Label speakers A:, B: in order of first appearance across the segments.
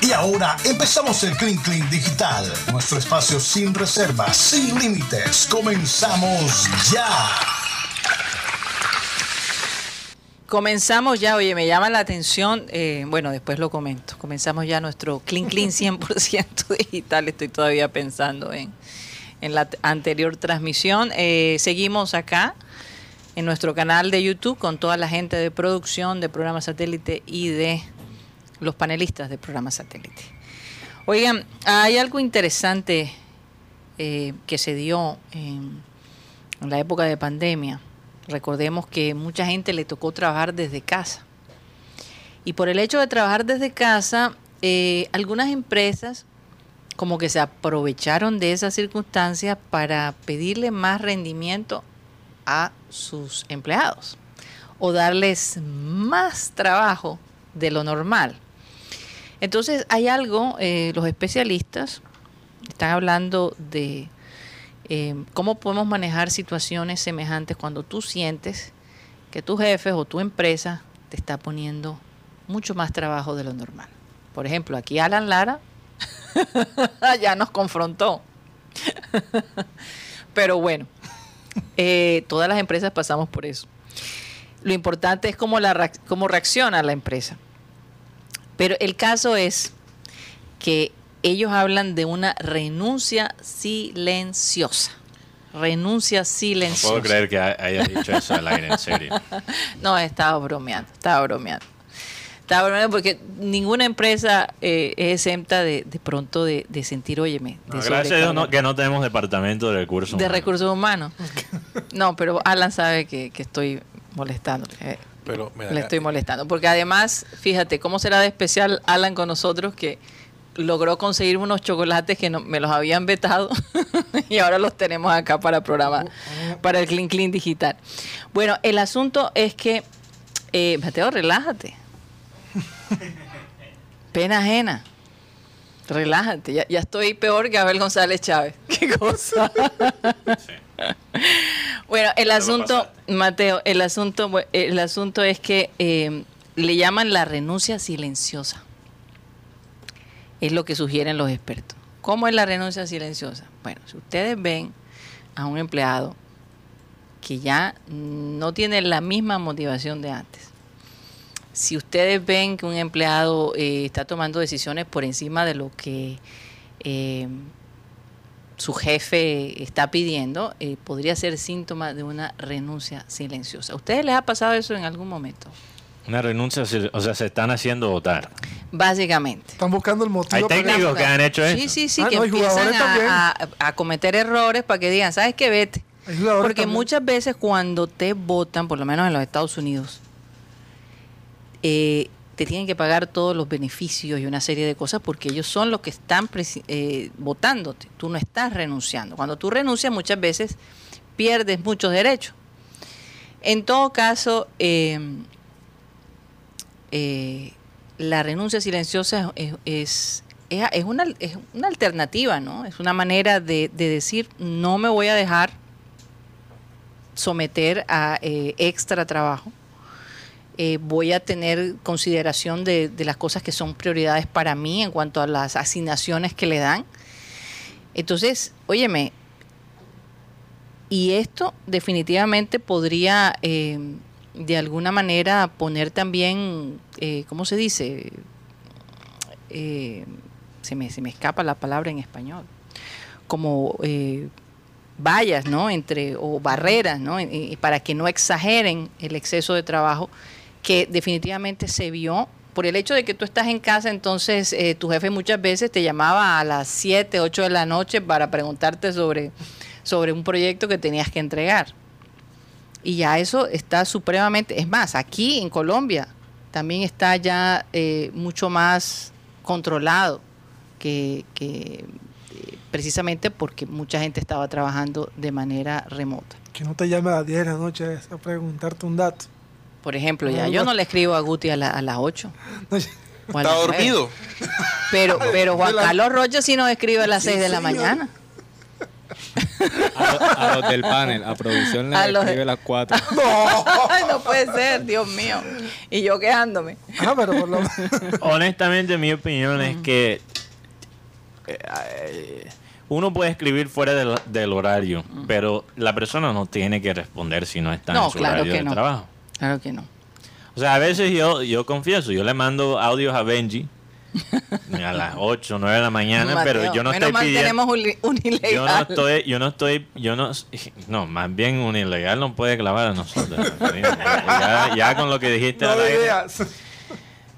A: Y ahora empezamos el Clean Clean Digital, nuestro espacio sin reservas, sin límites. Comenzamos ya.
B: Comenzamos ya, oye, me llama la atención, eh, bueno, después lo comento, comenzamos ya nuestro Clean Clean 100% digital, estoy todavía pensando en, en la anterior transmisión. Eh, seguimos acá en nuestro canal de YouTube con toda la gente de producción de programa satélite y de los panelistas de programa satélite. Oigan, hay algo interesante eh, que se dio en, la época de pandemia. Recordemos que mucha gente le tocó trabajar desde casa. Y por el hecho de trabajar desde casa, eh, algunas empresas como que se aprovecharon de esas circunstancias para pedirle más rendimiento a sus empleados o darles más trabajo de lo normal. Entonces hay algo, eh, los especialistas están hablando de eh, cómo podemos manejar situaciones semejantes cuando tú sientes que tu jefe o tu empresa te está poniendo mucho más trabajo de lo normal. Por ejemplo, aquí Alan Lara ya nos confrontó. Pero bueno, eh, todas las empresas pasamos por eso. Lo importante es cómo, la, cómo reacciona la empresa. Pero el caso es que ellos hablan de una renuncia silenciosa. Renuncia silenciosa.
C: No puedo creer que hayas dicho eso al aire, en serio.
B: no, estaba bromeando, estaba bromeando. Estaba bromeando porque ninguna empresa eh, es exenta de, de pronto de, sentir, óyeme.
C: gracias a Dios que no tenemos departamento de recursos
B: humanos. De recursos humanos. no, pero Alan sabe que, estoy molestando. Eh, pero, le estoy molestando. Porque además, fíjate, ¿cómo será de especial Alan con nosotros que logró conseguir unos chocolates que no, me los habían vetado y ahora los tenemos acá para programa, para el Clean Clean Digital? Bueno, el asunto es que, eh, Mateo, relájate. Pena ajena. Relájate, ya, estoy peor que Abel González Chávez. ¿Qué cosa? bueno, el asunto, Mateo, el asunto, el asunto es que eh, le llaman la renuncia silenciosa. Es lo que sugieren los expertos. ¿Cómo es la renuncia silenciosa? Bueno, si ustedes ven a un empleado que ya no tiene la misma motivación de antes, si ustedes ven que un empleado eh, está tomando decisiones por encima de lo que eh, su jefe está pidiendo, eh, podría ser síntoma de una renuncia silenciosa. ¿A ustedes les ha pasado eso en algún momento?
C: Una renuncia, o sea, se están haciendo votar.
B: Básicamente.
D: Están buscando el motivo.
C: Hay técnicos que han hecho eso.
B: Sí, sí, sí, ah, que empiezan a, cometer errores para que digan, ¿sabes qué? Vete. Porque muchas veces cuando te votan, por lo menos en los Estados Unidos, eh, te tienen que pagar todos los beneficios y una serie de cosas porque ellos son los que están eh, votándote. Tú no estás renunciando. Cuando tú renuncias muchas veces pierdes muchos derechos. En todo caso, em, eh, la renuncia silenciosa es, es, una, es, una, alternativa, ¿no? Es una manera de, de, decir, no me voy a dejar someter a extra trabajo eh, voy a tener consideración de, las cosas que son prioridades para mí en cuanto a las asignaciones que le dan. Entonces, óyeme, y esto definitivamente podría eh, de alguna manera poner también, eh, ¿cómo se dice? se, me, se me escapa la palabra en español. Como vallas, ¿no? Entre, o barreras, ¿no? para que no exageren el exceso de trabajo que definitivamente se vio por el hecho de que tú estás en casa, entonces eh, tu jefe muchas veces te llamaba a las 7, 8 de la noche para preguntarte sobre, sobre un proyecto que tenías que entregar. Y ya eso está supremamente, es más, aquí en Colombia también está ya eh, mucho más controlado que, eh, precisamente porque mucha gente estaba trabajando de manera remota.
D: Que no te llame a las 10 de la noche a preguntarte un dato.
B: Por ejemplo, ya yo no le escribo a Guti a, las 8.
E: Está dormido.
B: Pero, pero Juan Carlos Rocha sí nos escribe a las 6 de la mañana.
F: A, lo- a los del panel, a producción le
B: A los
F: escribe las cuatro.
B: Ay, no puede ser, Dios mío. Y yo quejándome.
D: Ah, pero por lo
C: Honestamente, mi opinión es que eh, uno puede escribir fuera del, del horario, pero la persona no tiene que responder si no está
B: No,
C: en su
B: claro
C: horario
B: que
C: de
B: no.
C: trabajo.
B: Claro que no.
C: O sea, a veces yo, yo confieso, yo le mando audios a Benji a las 8 o 9 de la mañana,
B: Mateo,
C: pero yo no estoy pidiendo...
B: tenemos un, un ilegal.
C: Yo no estoy, yo no estoy, yo no, no, más bien un ilegal no puede clavar a nosotros. Ya, ya con lo que dijiste
D: no
C: al aire,
D: ideas.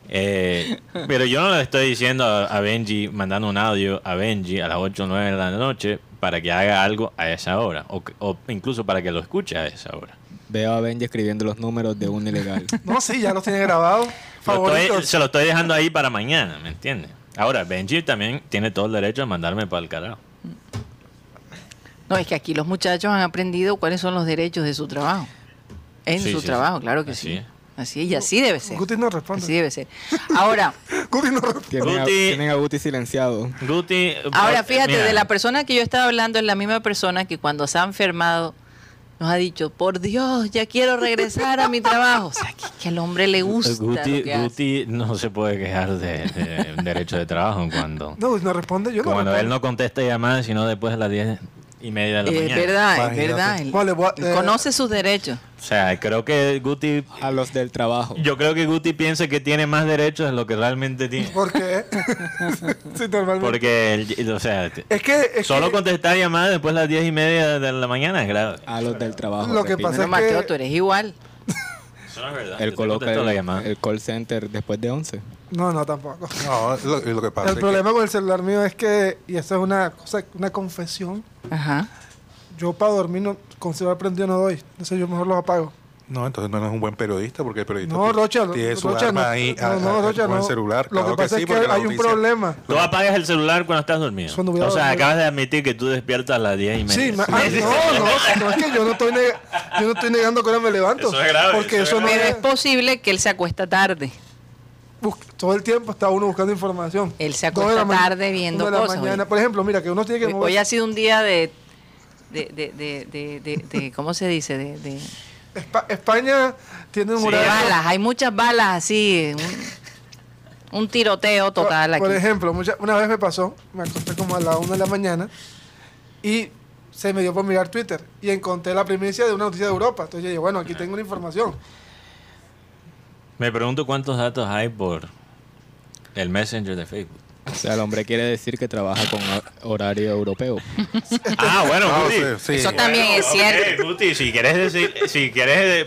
C: eh, pero yo no le estoy diciendo a, a Benji, mandando un audio a Benji a las 8 o 9 de la noche para que haga algo a esa hora, o, que- o incluso para que lo escuche a esa hora.
F: Veo a Benji escribiendo los números de un ilegal.
D: No, sí, ya los tiene grabados.
C: Se lo estoy dejando ahí para mañana, ¿me entiendes? Ahora, Benji también tiene todo el derecho de mandarme para el carajo.
B: No, es que aquí los muchachos han aprendido cuáles son los derechos de su trabajo. En
C: Sí,
B: su
C: sí,
B: trabajo,
C: sí.
B: claro que
C: Así
B: sí.
C: es.
B: Así es, y así debe ser.
D: Guti no responde.
B: Así debe ser. Ahora,
D: Guti no responde.
F: Tienen, a,
C: Guti-
F: tienen a Guti silenciado.
C: Guti,
B: ahora
C: por-
B: fíjate,
C: mira,
B: de la persona que yo estaba hablando es la misma persona que cuando se ha enfermado nos ha dicho, por Dios, ya quiero regresar a mi trabajo. O sea, que, que al hombre le gusta
C: Guti,
B: lo que hace.
C: Guti no se puede quejar de, de derecho de trabajo cuando,
D: No, no responde. Yo no
C: cuando él no contesta llamadas, sino después de las 10 y media de la
B: Es
C: mañana.
B: verdad, es verdad.
D: A-
B: él
D: eh,
B: conoce sus derechos.
C: O sea, creo que Guti,
F: A los del trabajo.
C: yo creo que Guti piensa que tiene más derechos de lo que realmente tiene.
D: ¿Por qué? sí, normalmente.
C: Porque, o sea,
D: Es que. Es
C: solo
D: que
C: contestar llamadas después de las 10 y media de la mañana es grave.
F: A los del trabajo.
D: Lo que
F: repito.
D: pasa es que-
B: Mateo, tú eres igual.
C: Eso no es verdad.
F: Él
C: Yo te
F: coloca
C: contesto la
F: el,
C: llamada.
F: el call center después de 11.
D: No, no, tampoco.
E: No, lo, lo que pasa
D: El
E: es que-
D: problema con el celular mío es que, y esto es una cosa, una confesión,
B: Ajá.
D: yo para dormir no, con celular prendido no doy. Entonces yo mejor lo apago.
E: No, entonces no eres un buen periodista porque el periodista
D: No, Rocha, no,
E: tiene su
D: Rocha,
E: arma
D: no,
E: ahí
D: no,
E: a-
D: no, Rocha,
E: con el
D: no.
E: celular.
D: Lo que
E: Claro
D: pasa
E: sí,
D: es que hay un problema.
C: Tú apagas el celular cuando estás dormido.
D: Cuando
C: o sea, acabas de admitir que tú despiertas a las 10 y media.
D: Sí, ma- ah, no, no, no, es que yo no estoy, neg- yo no estoy negando que ahora me levanto.
C: Eso es grave,
D: Porque
C: eso es
D: eso no
B: Pero
D: es,
B: es posible que él se acuesta tarde.
D: bus- todo el tiempo está uno buscando información.
B: Él se acuesta tarde viendo
D: una de la
B: cosas,
D: mañana. Por ejemplo, mira, que uno tiene que
B: Hoy, ha sido un día de, de, de, de, de, de- de- ¿cómo se dice? De,
D: España tiene un
C: Sí,
D: horario.
B: balas. Hay muchas balas así. Un, un tiroteo total
D: Por
B: aquí.
D: ejemplo, mucha- una vez me pasó, me acosté como a la una de la mañana y se me dio por mirar Twitter y encontré la primicia de una noticia de Europa. Entonces yo dije, bueno, aquí tengo una información.
C: Me pregunto cuántos datos hay por el Messenger de Facebook.
F: O sea, el hombre quiere decir que trabaja con ho- horario europeo.
C: Ah, bueno,
E: No,
C: Guti.
E: sí, sí.
B: Eso también es cierto.
C: Guti, si quieres decir, si quieres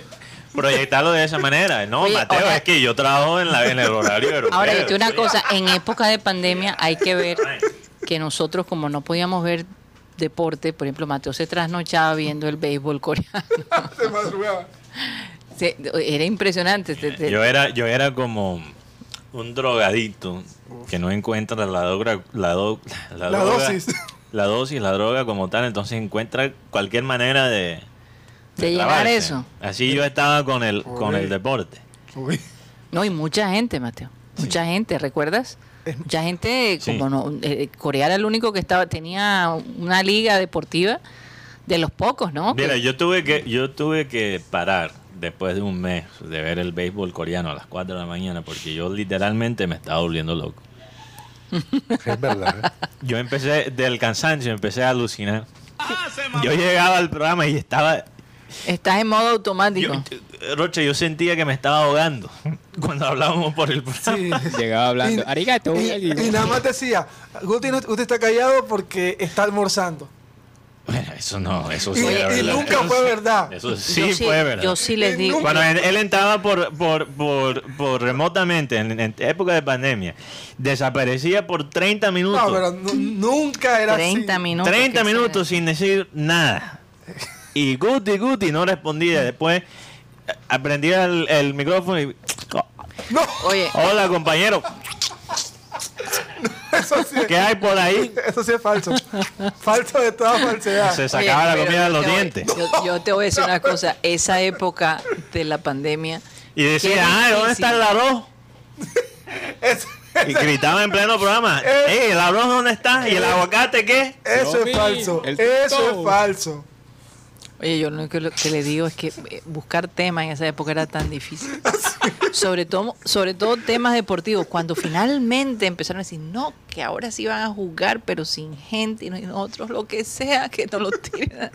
C: proyectarlo de esa manera. No,
B: Oye,
C: Mateo,
B: ahora-
C: es que yo trabajo en, la, en el horario europeo.
B: Ahora, yo te digo una cosa, en época de pandemia hay que ver que nosotros como no podíamos ver deporte, por ejemplo, Mateo se trasnochaba viendo el béisbol coreano.
D: Se madrugaba.
B: Se- era impresionante. te- te-
C: Yo era, yo era como un drogadito que no encuentra la droga, la, do- la
D: La
C: droga-
D: dosis.
C: la dosis, la droga como tal, entonces encuentra cualquier manera de,
B: De llenar
C: clavarse.
B: eso.
C: Así yo estaba con el, con el deporte.
D: Uy.
B: No, y mucha gente, Mateo. Mucha gente, ¿recuerdas? Mucha gente,
C: Sí.
B: como no, eh, Corea era el único que estaba, tenía una liga deportiva de los pocos, ¿no?
C: Mira,
B: Que-
C: yo tuve que, yo tuve que parar después de un mes de ver el béisbol coreano a las 4 de la mañana porque yo literalmente me estaba volviendo loco.
E: Es verdad. ¿eh?
C: Yo empecé del cansancio, empecé a alucinar. Yo llegaba al programa y estaba
B: Estás en modo automático.
C: Yo- yo- Rocha, yo sentía que me estaba ahogando cuando hablábamos por el programa.
D: Sí.
F: Llegaba hablando,
D: Y-
F: arigato.
D: Y, y nada más decía, Guti, usted está callado porque está almorzando.
C: Bueno, eso no, eso sí
D: y
C: era verdad.
D: nunca
C: Eso
D: fue verdad.
C: Eso
B: yo
C: sí,
B: sí,
C: fue verdad.
B: Yo sí les digo.
C: Cuando él, él entraba por, por, por, por remotamente, en, en época de pandemia, desaparecía por 30 minutos.
D: No, pero nu- nunca era
B: 30
D: así.
B: minutos.
C: 30
B: que
C: minutos sin decir nada. Y Guti, Guti no respondía. Después eh, aprendía el, el micrófono y...
D: No,
B: Oye,
C: Hola, compañero.
D: eso sí,
C: ¿Qué hay por ahí?
D: eso sí es falso. falso de toda falsedad.
C: Se sacaba
B: oye,
C: la comida de los dientes.
B: Yo, yo te voy a decir una cosa. Esa época de la pandemia.
C: Y decía, ah, ¿dónde está el arroz?
D: Es-
C: Y gritaba en pleno programa, ¡Ey, el arroz dónde está! ¿Y el aguacate qué?
D: Eso es falso. Eso es falso.
B: Oye, yo lo único que, le digo es que eh, buscar temas en esa época era tan difícil. Sobre todo, sobre todo temas deportivos. Cuando finalmente empezaron a decir, no, que ahora sí van a jugar, pero sin gente y no- nosotros lo que sea, que nos lo tiren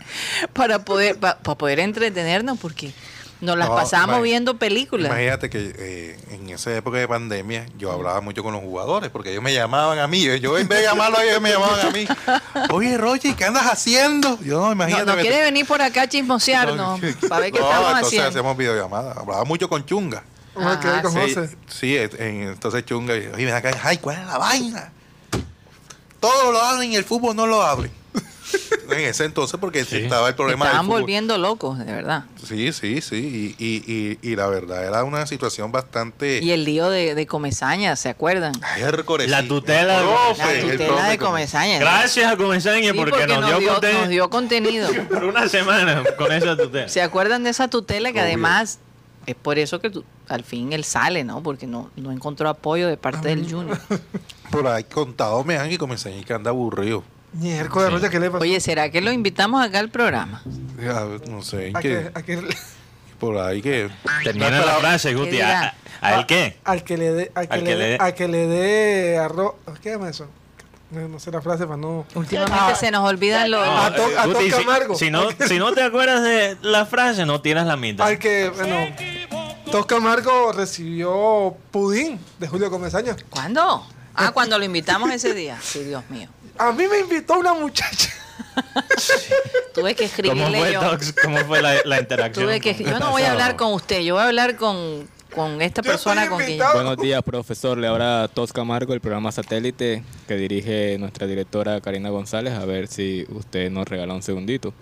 B: para poder, pa- para poder entretenernos, porque nos las
E: No,
B: pasábamos viendo películas.
E: Imagínate que eh, en esa época de pandemia yo hablaba mucho con los jugadores porque ellos me llamaban a mí. Yo, yo en vez de llamarlos a ellos me llamaban a mí. Oye, Roger, ¿qué andas haciendo? Yo no,
B: No,
E: imagínate.
B: no
E: me-
B: quiere venir por acá a chismosearnos, para ver qué
E: No,
B: estamos
E: entonces
B: haciendo.
E: hacemos videollamadas. Hablaba mucho con Chunga.
D: Vamos a quedar
B: Ajá,
D: con
E: Sí,
D: José.
E: sí, entonces Chunga, y, oye, ven acá, ay, ¿cuál es la vaina? Todo lo abren y el fútbol no lo abren. en ese entonces, porque
C: Sí.
E: estaba el problema
B: Estaban volviendo locos, de verdad.
E: Sí, sí, sí. Y, y, y, y la verdad era una situación bastante.
B: Y el lío de, de Comezaña, ¿se acuerdan?
E: Ay,
C: La tutela-
E: El profe,
B: La
E: el
B: tutela de Comezaña.
C: Gracias a Comesaña
B: Sí,
C: porque, nos, dio,
B: dio,
C: conten-
B: nos dio contenido.
C: por una semana con esa tutela.
B: ¿Se acuerdan de esa tutela que
E: Obvio.
B: además es por eso que tu- al fin él sale, ¿no? Porque no, no encontró apoyo de parte del Junior.
E: Por ahí contado me han y comencé a que anda aburrido.
D: Miércoles, Rocha, ¿qué le pasó?
B: Oye, ¿será que lo invitamos acá al programa?
E: Ya, no sé,
D: ¿A qué- a qué-
E: por ahí que.
C: Termina
E: No,
C: la frase, Guti. ¿A, a él qué?
D: Al que le dé, al que
C: Al
D: le
C: que le
D: dé,
C: dé.
D: a que le dé arroz. ¿Qué llama eso? No, no sé la frase para no.
B: Últimamente
D: Ah.
B: se nos olvidan los...
D: A to-
C: eh,
D: a
C: Guti,
D: Toca
C: si-
D: Amargo.
C: Si, no, si no te acuerdas de la frase, no tienes la mitad.
D: Al que, bueno, Tosca Amargo recibió pudín de Julio Comesaña.
B: ¿Cuándo? Ah, cuando lo invitamos ese día. Sí, Dios mío.
D: A mí me invitó una muchacha.
B: Tuve que
C: ¿Cómo
B: escribirle
C: fue,
B: yo.
C: ¿Cómo fue la, la interacción?
B: Tuve que, yo no voy a hablar con usted, yo voy a hablar con, con esta
D: Yo
B: persona con quien
D: invitado.
F: Buenos días, profesor. Le habla Tosca Marco, el programa Satélite que dirige nuestra directora Karina González. A ver si usted nos regala un segundito.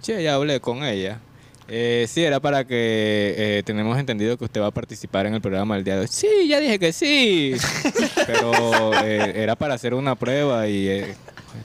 F: Che, ya hablé con ella. Eh, sí, era para que eh, tenemos entendido que usted va a participar en el programa el día de hoy. Sí, ya dije que sí. Pero eh, era para hacer una prueba y eh,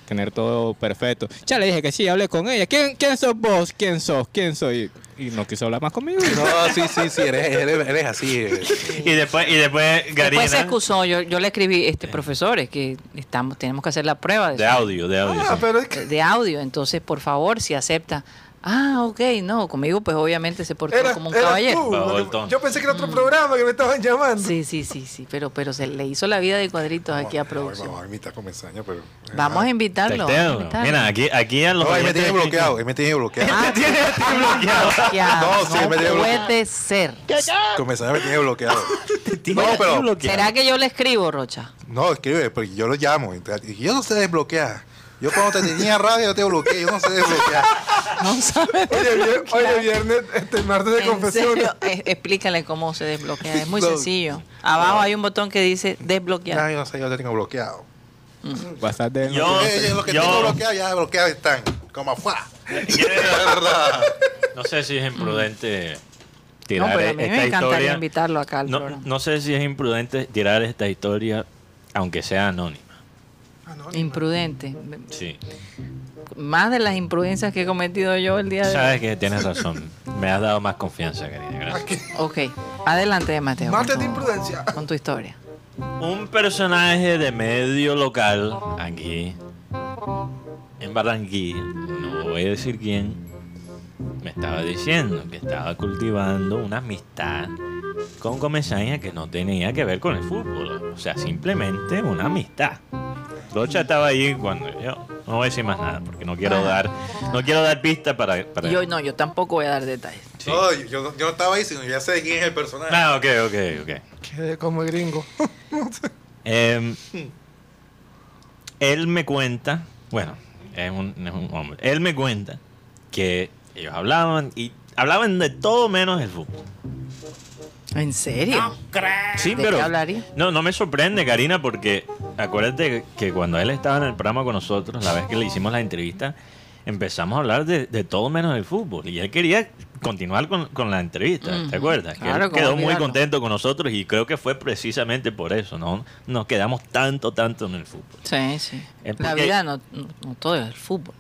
F: tener todo perfecto. Ya le dije que sí, hablé con ella. ¿Quién, quién sos vos? ¿Quién sos? ¿Quién soy? Y no quiso hablar más conmigo.
E: No, sí, sí, sí, eres, eres, eres así. eh.
C: Y después, y después Garina.
B: Después se excusó, yo, yo le escribí, este profesor, es que estamos, tenemos que hacer la prueba de,
C: De audio, de audio.
D: Ah,
C: sí.
D: pero es que
B: de audio, entonces por favor, si acepta. Ah, ok, no, conmigo pues obviamente se portó como un caballero.
D: tú. Yo pensé que era otro programa que me estaban llamando.
B: Sí, sí, sí, sí, pero, pero se le hizo la vida de cuadritos aquí a producción.
E: Vamos a imitar con Mesaña, pero.
B: Vamos a invitarlo. vamos a
C: Testeo.
B: invitarlo.
C: Mira, aquí, aquí a los.
E: No, él me tiene bloqueado, él me tiene bloqueado.
B: Ah,
C: bloqueado.
B: ya,
E: No, sí,
B: no
E: me dio-
B: puede ser.
E: Con me tiene bloqueado.
C: tiene
E: No, pero.
C: bloqueado.
B: ¿Será que yo le escribo, Rocha?
E: No, escribe, porque yo lo llamo. y yo no sé desbloquear. Yo cuando te tenía radio yo te bloqueé, yo no sé desbloquear.
B: No sabe.
D: Oye, vier- oye, viernes, este martes de
B: ¿En
D: confesiones.
B: serio? Eh, explícale cómo se desbloquea. Es muy
E: No.
B: sencillo. Abajo hay un botón que dice desbloquear.
E: yo no sé, yo te tengo bloqueado.
F: Bastante.
C: Yo-
E: Eh, los que
C: yo-
E: tengo bloqueado ya bloqueados están. Como afuera. Verdad.
C: No sé si es imprudente
B: No,
C: tirar
B: pero a mí
C: esta
B: me encantaría
C: historia.
B: invitarlo acá al
C: No,
B: programa.
C: no sé si es imprudente tirar esta historia, aunque sea anónima.
B: Imprudente.
C: Sí.
B: Más de las imprudencias que he cometido yo el día de
C: Sabes
B: hoy.
C: que tienes razón. Me has dado más confianza, querida. Gracias.
B: Ok. Adelante, Mateo.
D: Martes de
B: tu-
D: imprudencia.
B: Con tu historia.
C: Un personaje de medio local aquí en Barranquilla, no voy a decir quién, me estaba diciendo que estaba cultivando una amistad con Comesaña que no tenía que ver con el fútbol. O sea, simplemente una amistad. Rocha estaba ahí cuando yo no voy a decir más nada porque no quiero dar no quiero dar pistas para, para
B: Yo no, yo tampoco voy a dar detalles.
C: Sí.
E: No, yo, yo no estaba ahí, sino ya sé quién es el personaje.
C: Ah, ok, ok, ok.
D: Quedé como el gringo.
C: Em, él me cuenta, bueno, es un, es un hombre, él me cuenta que ellos hablaban y hablaban de todo menos el fútbol.
B: ¿En serio?
C: Sí,
B: ¿De
C: pero
B: qué hablaría?
C: no, no me sorprende, Karina, porque acuérdate que cuando él estaba en el programa con nosotros, la vez que le hicimos la entrevista, empezamos a hablar de, de todo menos el fútbol y él quería continuar con, con la entrevista. ¿te acuerdas? Que
B: Claro,
C: él
B: cómo
C: quedó muy contento con nosotros y creo que fue precisamente por eso, ¿no? Nos quedamos tanto, tanto en el fútbol.
B: Sí, sí. La vida no, no, no todo es el fútbol.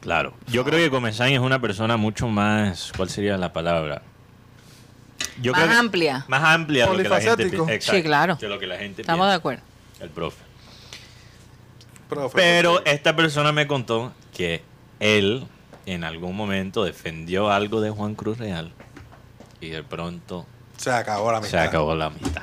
C: Claro. Yo creo que Comesaña es una persona mucho más. ¿Cuál sería la palabra? Yo
B: Más
C: creo que-
B: amplia.
C: Más amplia de lo que la gente exacto,
B: Sí, claro.
C: de lo que la gente
B: Estamos de
C: piensa.
B: acuerdo.
C: el profe.
E: Profe,
C: Pero
E: profe.
C: esta persona me contó que él en algún momento defendió algo de Juan Cruz Real y de pronto
E: se acabó la
C: se
E: amistad.
C: acabó la amistad.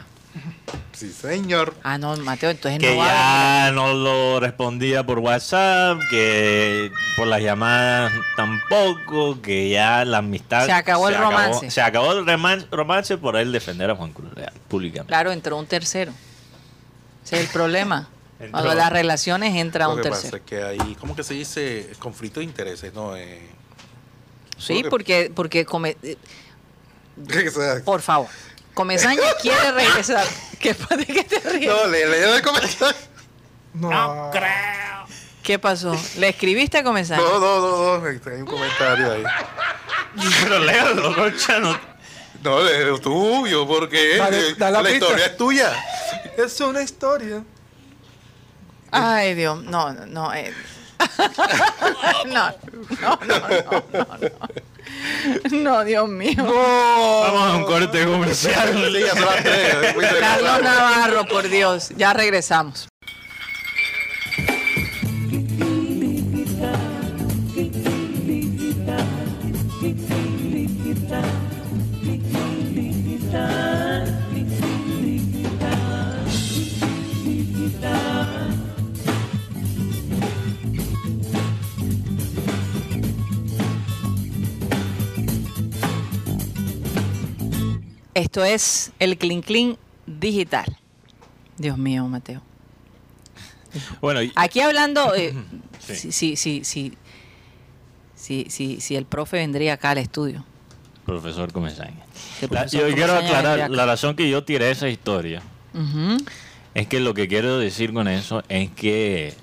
E: Sí, señor.
B: Ah, no, Mateo, entonces
C: Que
B: no va a
C: ya no lo respondía por WhatsApp, que por las llamadas tampoco, que ya la amistad...
B: Se acabó el romance.
C: se acabó el romance por él defender a Juan Cruz Real públicamente.
B: Claro, entró un tercero. Ese es el problema.
C: Entró.
B: Cuando las relaciones entra
E: Lo
B: un
E: que pasa
B: tercero.
E: es que hay, ¿cómo que se dice? Conflicto de intereses, ¿no? Eh,
B: Sí, porque, porque come- eh, por favor, Comesaña quiere regresar. ¿Qué, ¿De qué te ríes?
E: no, le leo el comentario.
D: No,
B: ¿Qué pasó? ¿Le escribiste a Comesaña?
E: No, no, no, no, hay un comentario ahí.
C: Pero léalo, Rocha, no-
E: No, léelo tú, yo, porque
D: Dale, la
E: historia es tuya.
D: es una historia.
B: Ay, Dios, no, no, no. eh. no, no, no, no, no, no. No, Dios mío.
C: Vamos a un corte comercial.
B: Carlos. Navarro, por Dios. Ya regresamos. Esto es el Clean Clean Digital. Dios mío, Mateo.
C: Bueno, y-
B: Aquí hablando, eh,
C: Sí.
B: sí, sí, sí, sí, sí, sí, sí, el profe vendría acá al estudio.
C: profesor Comesaña. Yo quiero
B: Comesaña
C: aclarar, la razón que yo tiré esa historia es que lo que quiero decir con eso es que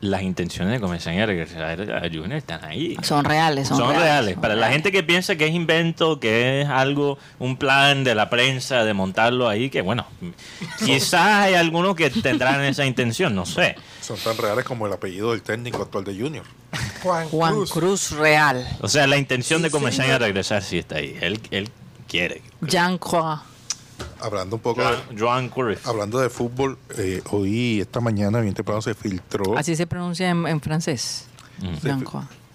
C: las intenciones de Comesaña de regresar a Junior están ahí.
B: Son reales, son,
C: Son, reales.
B: son
C: Para la gente que piensa que es invento, que es algo, un plan de la prensa de montarlo ahí, que bueno, quizás hay algunos que tendrán esa intención, no sé.
E: Son tan reales como el apellido del técnico actual de Junior.
D: Juan,
B: Juan
D: Cruz.
B: Cruz, Real.
C: O sea, la intención
D: Sí,
C: de
D: señor.
C: de regresar sí está ahí. Él, él quiere.
B: Jean Croix.
E: Hablando un poco, de,
C: Joan, Cruyff.
E: hablando de fútbol, eh, hoy, esta mañana, bien temprano, se filtró,
B: Así se pronuncia en, en francés.
C: Mm.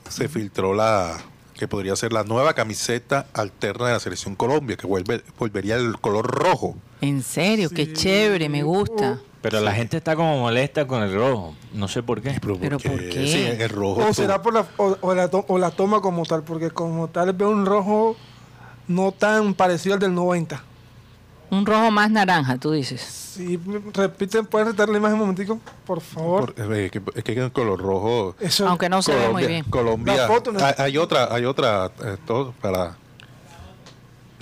E: Se filtró la que podría ser la nueva camiseta alterna de la selección Colombia, que vuelve, volvería el color rojo.
B: En serio, qué chévere, me gusta.
C: Pero la gente está como molesta con el rojo. No sé por qué.
B: ¿Pero por qué?
E: Sí, el rojo.
D: O será por la, o, o la, to- o la toma como tal, porque como tal veo un rojo no tan parecido al del 90.
B: Un rojo más naranja, tú dices.
D: Si repiten, pueden retar la imagen un momentico, por favor.
E: por- eh, que- es que el color rojo.
D: Eso,
B: Aunque no se ve muy
E: Colombia,
B: bien.
E: Colombia.
D: La foto, ¿no?
E: hay, hay otra, hay otra, eh, todo para.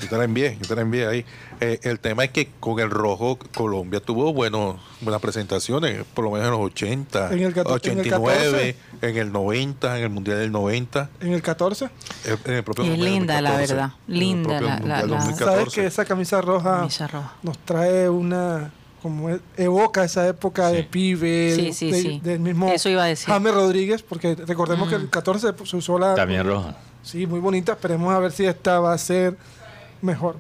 E: Yo te la envié, yo te la envié ahí. Eh, el tema es que con el rojo Colombia tuvo buenos, buenas presentaciones, por lo menos en los 80,
D: En el cato- en el
E: 89, en el 90, en el Mundial del 90,
D: en el 14.
E: eh, en el propio
B: Y es
E: Mundial
B: linda, la
E: 2014,
B: verdad.
E: en el
B: Linda la- la- la-
E: 2014.
D: Sabes que esa camisa roja
B: Camisa roja.
D: nos trae una como e- evoca esa época de
C: Sí.
D: pibe
B: Sí, sí,
D: de-
B: sí.
D: del mismo
B: Eso iba a decir.
D: James Rodríguez porque recordemos que el 14 se usó la
C: También rojo.
D: sí muy bonita esperemos a ver si esta va a ser mejor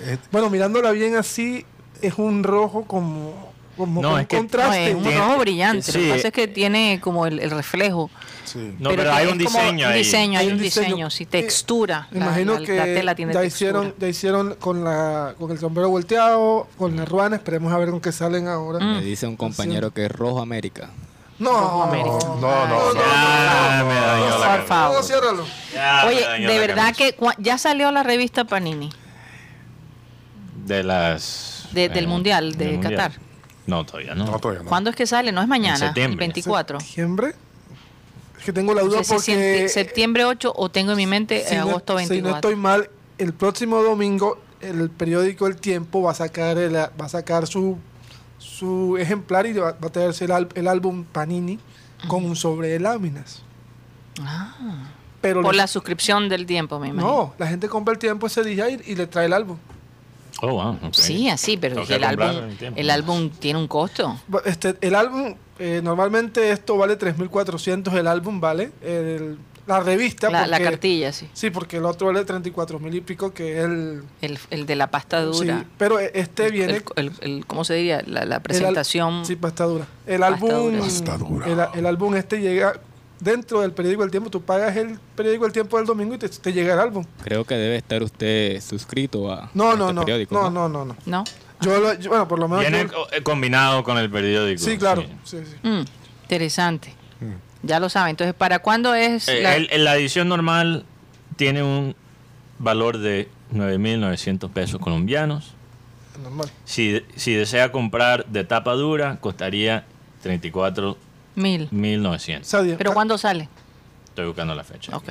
E: Eh,
D: bueno mirándola bien así es un rojo como como
C: No,
D: con
C: es que-
B: No,
D: contraste
B: es un
C: Tiene-
B: rojo brillante. Lo
C: sí.
B: que pasa es que tiene como el, el reflejo.
E: sí.
C: No, pero, hay un diseño
B: un
C: ahí.
B: diseño, hay
D: Hay
B: un
D: diseño.
B: diseño, sí, textura. La-
D: imagino
B: la-
D: que
B: la tela tiene
D: ya
B: textura.
D: hicieron ya hicieron con la con el sombrero volteado con la ruana esperemos a ver con qué salen ahora
B: Mm.
F: Me dice un compañero que es Rojo América.
D: No.
E: No, no, no.
B: Por favor.
D: no,
B: Oye, de verdad que ya salió la revista Panini
C: De las...
B: De- del Mundial de
C: del Mundial.
B: Qatar.
C: No, todavía no.
E: No, todavía no.
B: ¿Cuándo es que sale? No es mañana, el
C: septiembre.
B: 24.
D: septiembre es que tengo la
B: No
D: duda
B: sé si
D: porque
B: septi- septiembre 8 o tengo en mi mente
D: si
B: eh,
D: no-
B: agosto
D: si
B: 24.
D: no estoy mal, el próximo domingo el periódico El Tiempo va a sacar el- va a sacar su su ejemplar y va, va a traerse el, al- el álbum Panini con un sobre de láminas.
B: Ah,
D: Pero
B: por
D: le-
B: la suscripción del tiempo, me imagino.
D: no, la gente compra el tiempo ese día y, y le trae el álbum.
C: Oh, wow.
B: Sí, así, pero el álbum, el álbum tiene un costo.
D: Este, el álbum, eh, normalmente esto vale 3.400 el álbum, ¿vale? El- La revista.
B: La, la
D: porque-
B: cartilla, sí.
D: Sí, porque el otro vale 34 mil y pico, que es el...
B: El, el de la pasta dura.
D: Sí, pero este viene...
B: El, el- el- ¿Cómo se diría? La, la
D: al-
B: presentación.
D: sí, pasta dura. El
B: Pasta
D: álbum...
B: dura.
E: Pasta dura.
D: El, el álbum este llega dentro del periódico El Tiempo. Tú pagas el periódico El Tiempo del domingo y te, te llega el álbum.
F: Creo que debe estar usted suscrito a
D: No,
F: a
D: no,
F: este
D: no.
F: periódico.
D: No, no, no, no.
B: ¿No?
D: Yo, lo- yo- bueno, por lo menos...
C: Viene
D: yo-
C: eh, combinado con el periódico.
D: sí, claro. Sí, sí.
B: Mm, interesante. Ya lo saben. Entonces, ¿para cuándo es
C: Eh,
B: la-
C: el- el- la edición normal tiene un valor de 9.900 pesos colombianos.
D: normal.
C: Si, si desea comprar de tapa dura, costaría 34.900.
B: mil?
D: O sea, di-
B: ¿Pero cuándo sale?
C: Estoy buscando la fecha.
B: Ok.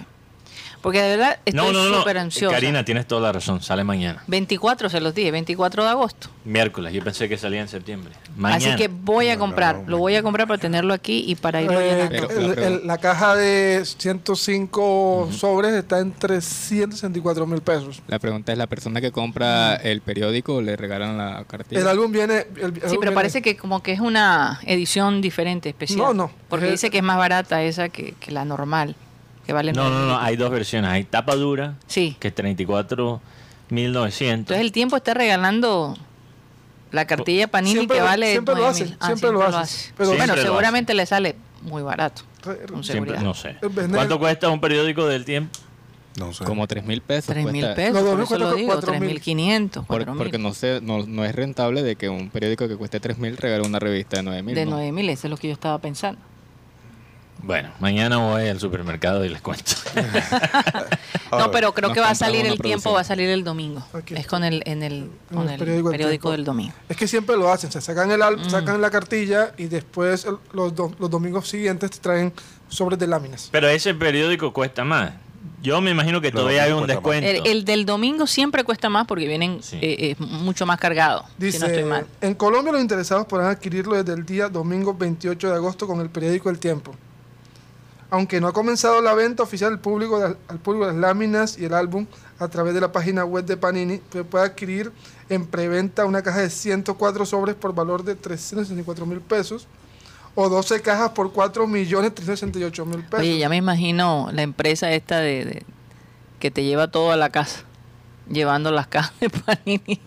B: Porque de verdad estoy
C: No, no, no.
B: súper ansiosa.
C: Karina, tienes toda la razón. Sale mañana.
B: 24 se los dije, 24 de agosto.
C: Miércoles. Yo pensé que salía en septiembre. Mañana.
B: Así que voy a comprar. lo voy a comprar para tenerlo aquí y para irlo
D: Eh,
B: llenando.
D: El- el- la caja de 105 sobres está en 364 mil pesos.
F: La pregunta es, ¿la persona que compra el periódico le regalan la cartilla?
D: El álbum viene... el- el
B: Sí,
D: álbum
B: pero
D: viene-
B: parece que como que es una edición diferente, especial.
D: No, no.
B: Porque
D: Es-
B: dice que es más barata esa que, que la normal, que vale
C: No, no, no.
B: mil.
C: Hay dos versiones. Hay tapa dura,
B: Sí.
C: que es 34.900.
B: Entonces el tiempo está regalando la cartilla Panini
D: Siempre
B: que vale
D: siempre lo
B: 9.000.
D: hace,
B: Ah,
D: siempre lo hace. Pero-
B: bueno,
C: Siempre lo
B: seguramente le sale muy barato. Con
C: Siempre,
B: seguridad.
C: no sé. ¿Cuánto cuesta un periódico del tiempo?
E: No sé.
F: Como 3 mil pesos.
B: 3 mil pesos,
D: Los
B: por eso lo digo,
D: cuatro mil.
B: 3.500,
F: por-
B: 4.000.
F: porque no, sé, no, no es rentable de que un periódico que cueste 3 mil regale una revista de 9 mil.
B: De
F: ¿no?
B: 9.000, eso es lo que yo estaba pensando.
C: Bueno, mañana voy al supermercado y les cuento.
B: No, pero creo que va a salir el tiempo, va a salir el domingo. Es con el, en el, con el periódico, del domingo.
D: Es que siempre lo hacen, se sacan el
B: Mm.
D: sacan la cartilla y después el- los, do- los domingos siguientes te traen sobres de láminas.
C: Pero ese periódico cuesta más. Yo me imagino que todavía hay un descuento.
B: El, el del domingo siempre cuesta más porque vienen
C: Sí.
B: eh, eh, mucho más cargados.
D: Dice,
B: si no estoy mal.
D: en Colombia los interesados podrán adquirirlo desde el día domingo 28 de agosto con el periódico El Tiempo. Aunque no ha comenzado la venta oficial al público, de- las láminas y el álbum a través de la página web de Panini, se puede adquirir en preventa una caja de 104 sobres por valor de 364 mil pesos o 12 cajas por 4 millones 368 mil pesos.
B: Oye, ya me imagino la empresa esta de, de- que te lleva todo a la casa, llevando las cajas de Panini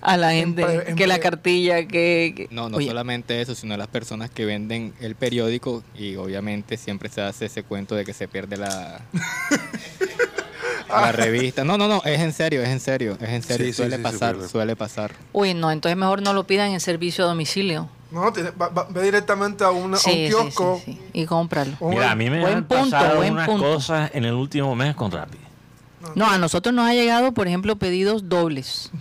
B: a la
D: En
B: gente,
D: pre- en
B: que la cartilla, que... que-
F: No, no
B: Oye,
F: solamente eso, sino las personas que venden el periódico y obviamente siempre se hace ese cuento de que se pierde la, la revista. No, no, no, es en serio, es en serio, es en serio,
E: Sí,
F: suele
E: sí,
F: pasar, suele pasar.
B: Uy, no, entonces mejor no lo pidan en servicio a domicilio.
D: No, tiene- va, va- ve directamente a, una, a
B: Sí,
D: un kiosco.
B: sí, sí, y cómpralo.
C: Mira, a mí me
B: Buen
C: han
B: punto,
C: pasado
B: buen
C: unas
B: punto.
C: cosas en el último mes con Rappi.
B: No, a nosotros nos ha llegado, por ejemplo, pedidos dobles.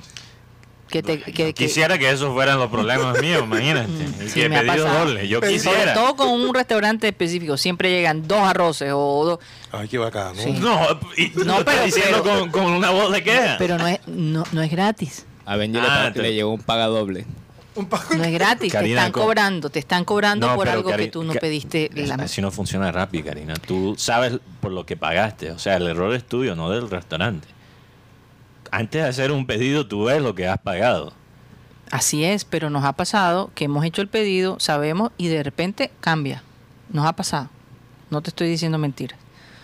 B: Que te, que, que-
C: Quisiera que esos fueran los problemas míos, imagínate.
B: Sí,
C: que
B: me
C: pedido doble. Yo
D: Pedí-
B: sobre
C: quisiera.
B: todo con un restaurante específico, siempre llegan dos arroces o dos,
E: Ay, qué bacano.
B: Sí.
C: No, y
B: No, pero-
C: diciendo
B: pero-
C: con, con una voz de queja.
B: pero no es, no, no es gratis.
F: A Benji
C: Ah,
F: le,
C: te-
F: llegó un paga doble.
B: No es gratis, te
C: Karina,
B: están
C: ¿cómo?
B: cobrando, te están cobrando
C: No,
B: por algo que tú no
C: Ca-
B: pediste. La-
C: Así no funciona Rappi, Karina. Tú sabes por lo que pagaste. O sea, el error es tuyo, no del restaurante. Antes de hacer un pedido, tú ves lo que has pagado.
B: Así es, pero nos ha pasado que hemos hecho el pedido, sabemos y de repente cambia. Nos ha pasado. No te estoy diciendo mentiras.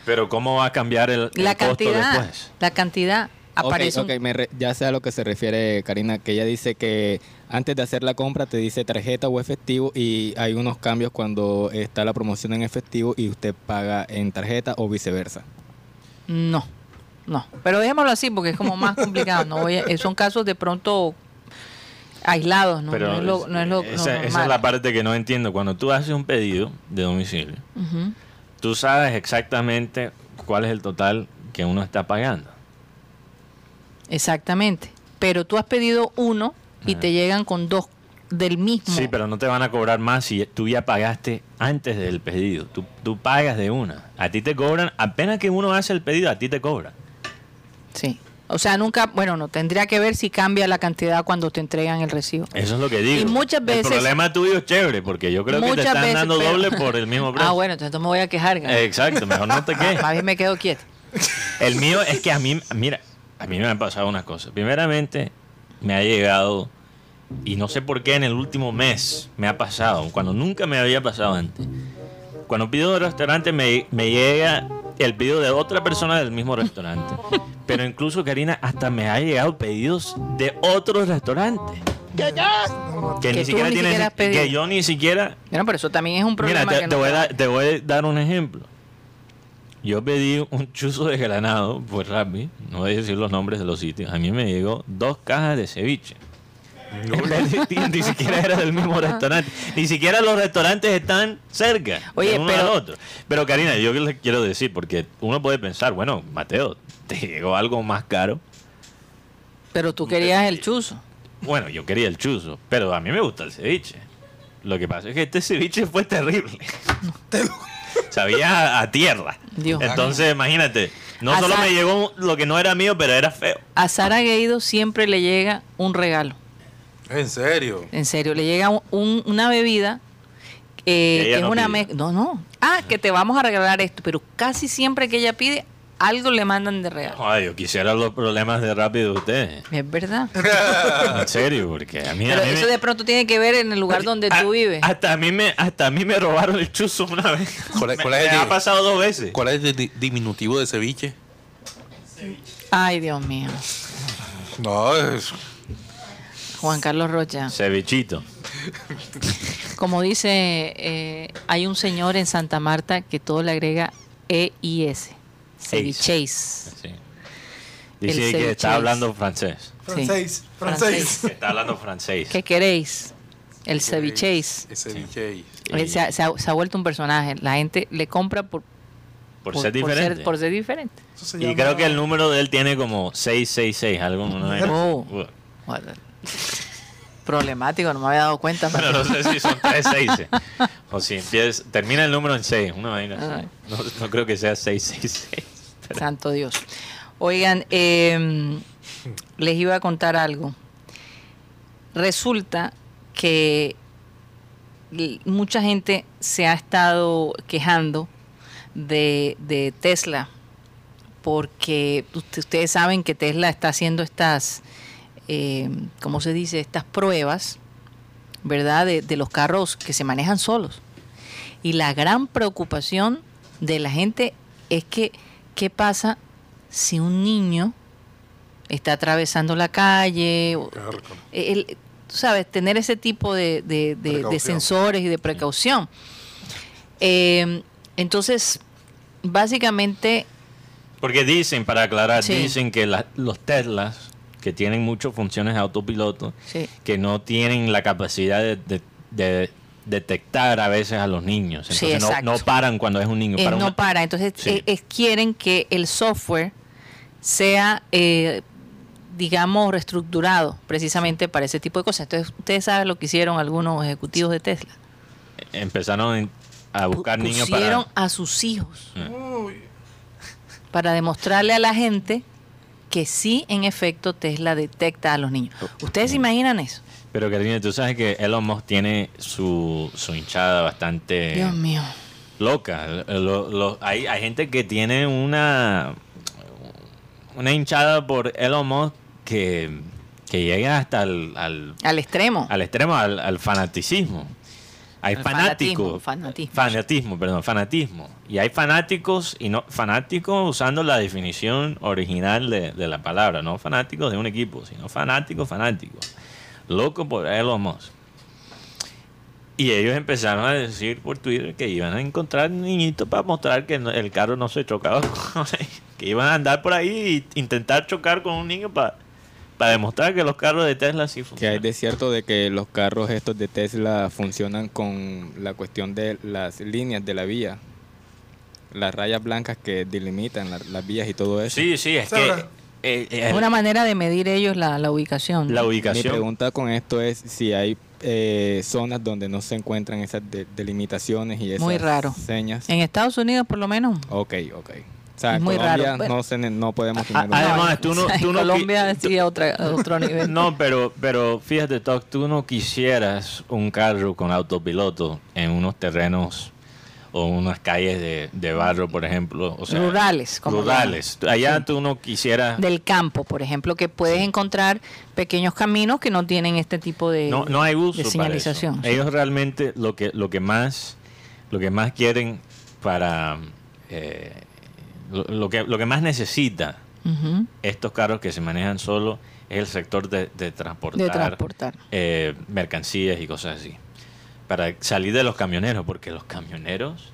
C: Pero ¿cómo va a cambiar el, el
B: La
C: costo
B: cantidad,
C: después?
B: la cantidad aparece.
F: ok,
B: un-
F: ok, me re- ya sé a lo que se refiere Karina, que ella dice que antes de hacer la compra te dice tarjeta o efectivo y hay unos cambios cuando está la promoción en efectivo y usted paga en tarjeta o viceversa.
B: No, no. Pero dejémoslo así porque es como más complicado. No voy a- eh, son casos de pronto aislados, no,
C: Pero
B: no es lo, no es lo-
C: esa, esa es la parte que no entiendo. Cuando tú haces un pedido de domicilio, tú sabes exactamente cuál es el total que uno está pagando.
B: Exactamente. Pero tú has pedido uno y te llegan con dos del mismo.
C: Sí, pero no te van a cobrar más si tú ya pagaste antes del pedido. Tú, tú pagas de una. A ti te cobran, apenas que uno hace el pedido, a ti te cobran.
B: Sí. O sea, nunca, bueno, no tendría que ver si cambia la cantidad cuando te entregan el recibo.
C: Eso es lo que digo.
B: Y muchas veces-
C: El problema tuyo es chévere, porque yo creo que te están
B: veces,
C: dando
B: pero-
C: doble por el mismo precio.
B: Ah, bueno, entonces no me voy a quejar. Gana.
C: Exacto, mejor no te quejes.
B: Más bien me quedo quieto.
C: El mío es que a mí, mira, a mí me han pasado unas cosas. Primeramente, me ha llegado, y no sé por qué en el último mes me ha pasado, cuando nunca me había pasado antes, Cuando pido un restaurante me, me llega el pedido de otra persona del mismo restaurante. Pero incluso, Karina, hasta me ha llegado pedidos de otros restaurantes. Que,
B: Que
C: ni siquiera
B: ni
C: tienen,
B: siquiera pedido.
C: que yo ni siquiera
B: Bueno, pero eso también es un problema.
C: Mira, te,
B: que
C: te
B: no
C: voy a
B: te-
C: dar, te voy a dar un ejemplo. Yo pedí un chuzo de granado por Rappi, no voy a decir los nombres de los sitios. A mí me llegó dos cajas de ceviche. Ni siquiera era del mismo restaurante. Ni siquiera los restaurantes están cerca
B: Oye,
C: uno
B: pero-
C: al otro. Pero Karina, yo les quiero decir, porque uno puede pensar, bueno, Mateo, te llegó algo más caro.
B: Pero tú querías el chuzo.
C: Bueno, yo quería el chuzo, pero a mí me gusta el ceviche. Lo que pasa es que este ceviche fue terrible. Sabía a, a tierra.
B: Dios
C: Entonces, imagínate, no
B: A
C: solo me llegó lo que no era mío, pero era feo.
B: A Sara Gueido siempre le llega un regalo.
E: En serio.
B: En serio, le llega un- un- una bebida eh,
C: Que
B: es
C: no
B: una mezcla. No, no. Ah, que te vamos a regalar esto. Pero casi siempre que ella pide, algo le mandan de regalo.
C: Ay, yo quisiera los problemas de rápido de ustedes.
B: Es verdad.
C: En serio, porque a mí,
B: Pero
C: a mí
B: eso
C: me-
B: de pronto tiene que ver en el lugar donde
C: a-
B: tú vives.
C: Hasta a mí me, hasta a mí me robaron el chuzo una vez.
E: ¿Cuál es-
C: Me-
E: cuál es el
C: me ha pasado dos veces.
E: ¿Cuál es el di- diminutivo de ceviche?
B: Ay, Dios mío.
E: No, es
B: Juan Carlos Rocha.
C: Cevichito.
B: Como dice, eh, hay un señor en Santa Marta que todo le agrega E y S. Cevicheis.
C: Sí.
B: El
C: Dice que está
B: es-
C: hablando francés.
D: Francés,
B: Francés.
D: francés.
C: Que está hablando francés.
B: ¿Qué queréis? El cevicheis.
E: El.
C: Y-
B: Eh, Se ha, se ha- se ha vuelto un personaje. La gente le compra por,
C: Por, ser diferente.
B: por ser diferente.
D: Eso se
C: y
D: llama-
C: creo que el número de él tiene como 666, algo. ¿no?
B: Oh. Problemático, no me había dado cuenta.
C: Bueno, no sé si son 3 6 O si empieza, termina el número en 6, una vaina. No, no creo que sea 666. pero-
B: Santo Dios. Oigan, eh, les iba a contar algo. Resulta que mucha gente se ha estado quejando de, de Tesla porque ust- ustedes saben que Tesla está haciendo estas, eh, ¿cómo se dice? Estas pruebas, ¿verdad? De, de los carros que se manejan solos. Y la gran preocupación de la gente es que, ¿qué pasa si un niño está atravesando la calle? o- el- tú sabes, tener ese tipo de, de- de- de
E: Precaución.
B: sensores y de precaución. Eh, entonces, básicamente,
C: Porque dicen, para aclarar,
B: Sí.
C: dicen que la- los Teslas, que tienen muchas funciones de autopiloto,
B: sí,
C: que no tienen la capacidad de, de- de detectar a veces a los niños.
B: Sí,
C: Entonces no, no paran cuando es un niño.
B: eh,
C: para
B: no
C: una-
B: para. Entonces,
C: Sí.
B: eh, eh, quieren que el software sea, eh, digamos, reestructurado precisamente para ese tipo de cosas. Entonces, ustedes saben lo que hicieron algunos ejecutivos de Tesla.
C: Empezaron a buscar
B: Pu-
C: niños
B: pusieron
C: para...
B: a sus hijos
D: Uy,
B: para demostrarle a la gente que sí, en efecto, Tesla detecta a los niños. ¿Ustedes se imaginan eso?
C: Pero Karina, tú sabes que Elon Musk tiene su, su hinchada bastante
B: Dios mío.
C: loca. Lo- lo- hay, hay gente que tiene una una hinchada por Elon Musk que, que llega hasta al, al,
B: Al extremo.
C: al extremo, al, al fanaticismo. Hay fanáticos.
B: fanatismo,
C: perdón, fanatismo. Y hay fanáticos, y no fanáticos usando la definición original de, de la palabra, no fanáticos de un equipo, sino fanáticos, fanáticos. Loco por Elon Musk. Y ellos empezaron a decir por Twitter que iban a encontrar niñitos para mostrar que el carro no se chocaba con. Que iban a andar por ahí e intentar chocar con un niño para, para demostrar que los carros de Tesla sí
F: Que hay
C: funcionan.
F: de cierto de que los carros estos de Tesla funcionan con la cuestión de las líneas de la vía. Las rayas blancas que delimitan la- las vías y todo eso.
C: Sí, sí, es que eh, eh,
B: Es una manera de medir ellos la, la ubicación.
C: la
F: Mi
C: ubicación.
F: pregunta con esto es si hay eh, zonas donde no se encuentran esas de- delimitaciones y esas
B: Muy raro.
F: señas.
B: En Estados Unidos, por lo menos.
F: Ok, ok. O sea,
B: Es muy
F: Colombia
B: raro. Bueno.
F: no, se ne- no podemos
C: A-
F: tener un-
C: además, tú no, tú no
B: Colombia sí a, otra, a otro nivel.
C: No, pero, pero fíjate, Toc, tú no quisieras un carro con autopiloto en unos terrenos o unas calles de, de barro, por ejemplo. O sea,
B: Rurales, como
C: Rurales. Allá
B: Sí.
C: tú no quisieras...
B: Del campo, por ejemplo, que puedes encontrar pequeños caminos que no tienen este tipo de,
C: no, no hay uso
B: de
C: para
B: señalización.
C: eso.
B: sí.
C: Ellos realmente lo que, lo que más lo que más quieren para eh, lo, lo que, lo que más necesita estos carros que se manejan solo es el sector de, de transportar,
B: De transportar.
C: eh, mercancías y cosas así. Para salir de los camioneros, porque los camioneros...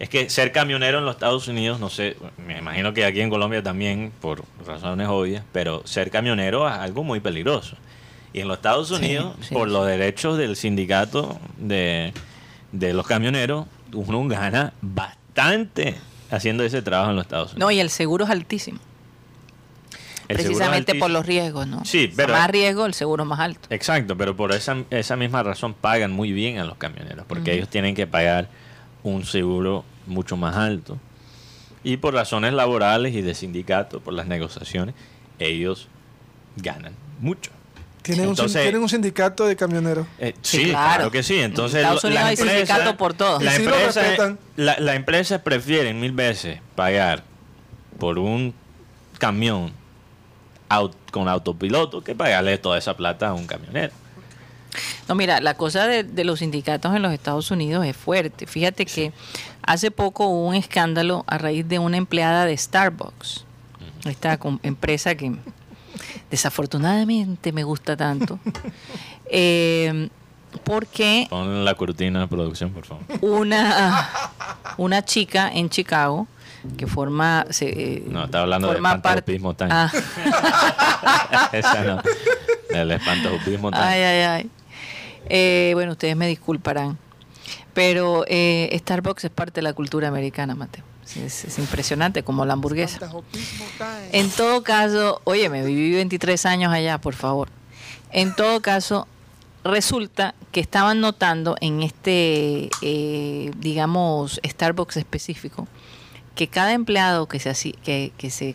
C: Es que ser camionero en los Estados Unidos, no sé, me imagino que aquí en Colombia también, por razones obvias, pero ser camionero es algo muy peligroso. Y en los Estados
B: Sí,
C: Unidos,
B: sí,
C: por
B: sí.
C: los derechos del sindicato de, de los camioneros, uno gana bastante haciendo ese trabajo en los Estados Unidos.
B: No, y el seguro es altísimo.
C: El
B: precisamente por los riesgos, ¿no?
C: Sí,
B: O sea,
C: pero-
B: más riesgo, el seguro más alto.
C: Exacto, pero por esa, esa misma razón pagan muy bien a los camioneros, porque ellos tienen que pagar un seguro mucho más alto. Y por razones laborales y de sindicato, por las negociaciones, ellos ganan mucho.
D: Tienen, un, tienen un sindicato de camioneros.
C: Eh,
B: Sí,
C: sí,
B: claro.
C: claro. que sí. Entonces,
B: En Estados
C: lo-
B: Unidos hay sindicato por todo.
C: La empresa,
D: respetan.
C: la, la empresa prefieren mil veces pagar por un camión con autopiloto que pagarle toda esa plata a un camionero.
B: No, mira, la cosa de, de los sindicatos en los Estados Unidos es fuerte. Fíjate que hace poco hubo un escándalo a raíz de una empleada de Starbucks, esta empresa que desafortunadamente me gusta tanto, eh, porque
C: Pon la cortina de producción, por favor.
B: una, una chica en Chicago que forma... se, eh,
C: No, estaba hablando de
B: forma parte-
C: espantajupismo time.
B: Ah.
C: Esa no. El espantajupismo time.
B: Ay, ay, ay. Eh, bueno, ustedes me disculparán. Pero eh, Starbucks es parte de la cultura americana, Mateo. Es, es impresionante, como la hamburguesa. En todo caso, oye, me viví 23 años allá, por favor. En todo caso, resulta que estaban notando en este, eh, digamos, Starbucks específico, que cada empleado que se, hacía- que, que se,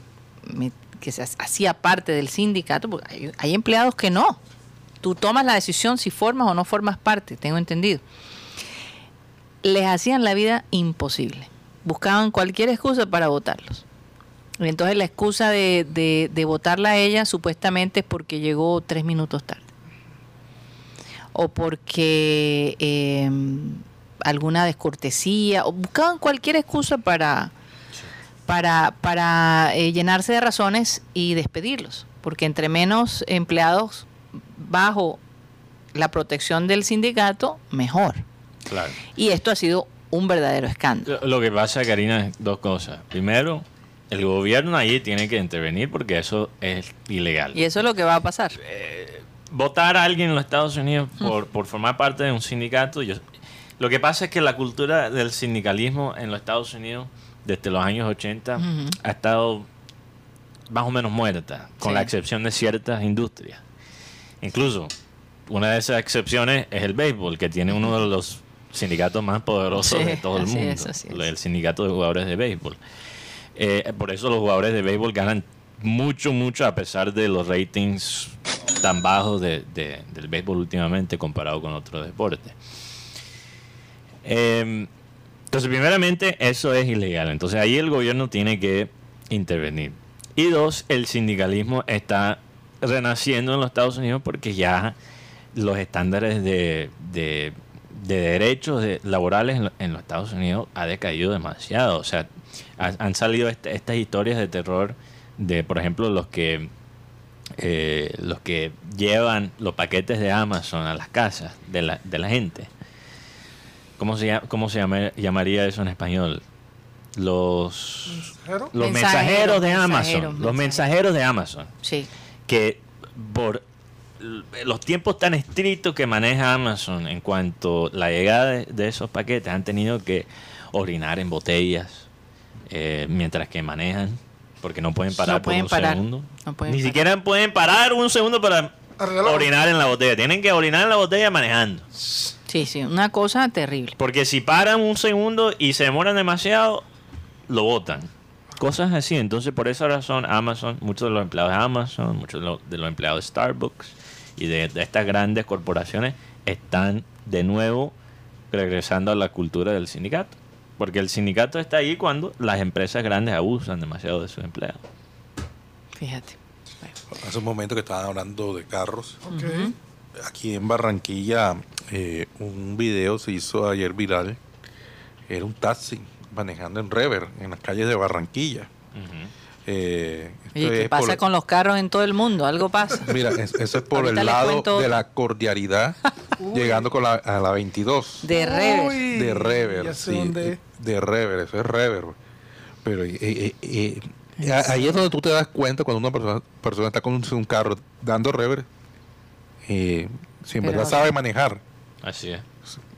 B: me- que se hacía parte del sindicato, porque hay, hay empleados que no. Tú tomas la decisión si formas o no formas parte, tengo entendido. Les hacían la vida imposible. Buscaban cualquier excusa para votarlos. Y entonces la excusa de, de, de votarla a ella supuestamente es porque llegó tres minutos tarde. O porque eh, alguna descortesía. O buscaban cualquier excusa para, para, para eh, llenarse de razones y despedirlos. Porque entre menos empleados bajo la protección del sindicato, mejor.
C: Claro.
B: Y esto ha sido un verdadero escándalo.
C: Lo, que pasa, Karina, es dos cosas. Primero, el gobierno allí tiene que intervenir porque eso es ilegal.
B: Y eso es lo que va a pasar.
C: votar a alguien en los Estados Unidos por, por formar parte de un sindicato. Yo, lo que pasa es que la cultura del sindicalismo en los Estados Unidos desde los años 80
B: Ujú.
C: ha estado más o menos muerta, con
B: Sí.
C: la excepción de ciertas industrias. Incluso una de esas excepciones es el béisbol, que tiene uno de los sindicatos más poderosos
B: Sí,
C: de todo el mundo,
B: es, así es.
C: el sindicato de jugadores de béisbol. Eh, por eso los jugadores de béisbol ganan mucho, mucho a pesar de los ratings tan bajos de- de- del béisbol últimamente comparado con otros deportes. Eh, entonces, primeramente, eso es ilegal. Entonces, ahí el gobierno tiene que intervenir. Y dos, el sindicalismo está renaciendo en los Estados Unidos porque ya los estándares de, de- de derechos de- laborales en, lo- en los Estados Unidos ha decaído demasiado. O sea, ha- han salido est- estas historias de terror de, por ejemplo, los que eh, los que llevan los paquetes de Amazon a las casas de la, de la gente. ¿Cómo se, llama, cómo se llama- llamaría eso en español? Los,
D: ¿Mensajero?
C: los
B: Mensajeros,
C: mensajeros de
B: mensajeros,
C: Amazon. Los
B: mensajeros.
C: mensajeros de Amazon.
B: Sí.
C: Que por los tiempos tan estrictos que maneja Amazon en cuanto a la llegada de, de esos paquetes, han tenido que orinar en botellas eh, mientras que manejan, porque no pueden parar
B: No pueden
C: por un
B: parar.
C: segundo.
B: No pueden
C: Ni
B: parar.
C: siquiera pueden parar un segundo para orinar en la botella. Tienen que orinar en la botella manejando.
B: Sí, sí, una cosa terrible.
C: Porque si paran un segundo y se demoran demasiado, lo botan. Cosas así. Entonces, por esa razón, Amazon, muchos de los empleados de Amazon, muchos de los, de los empleados de Starbucks y de, de estas grandes corporaciones están de nuevo regresando a la cultura del sindicato. Porque el sindicato está ahí cuando las empresas grandes abusan demasiado de sus empleados.
B: Fíjate.
E: Hace un momento que estaban hablando de carros.
D: Ok.
E: Aquí en Barranquilla, eh, un video se hizo ayer viral. era un taxi manejando en rever en las calles de Barranquilla.
C: Ujú.
E: Eh,
B: ¿Y qué pasa
E: por-
B: con los carros en todo el mundo? Algo pasa.
E: Mira, es- eso es por el lado
B: cuento
E: de la cordialidad, llegando con la, a la 22.
B: De rever.
D: Uy,
E: de rever, sí,
D: dónde
E: de rever, eso es rever. Pero eh, eh, eh, eh, ahí es donde tú te das cuenta cuando una persona, persona está con un, un carro dando rever, eh, si en
B: Pero
E: verdad sabe manejar.
C: Así es.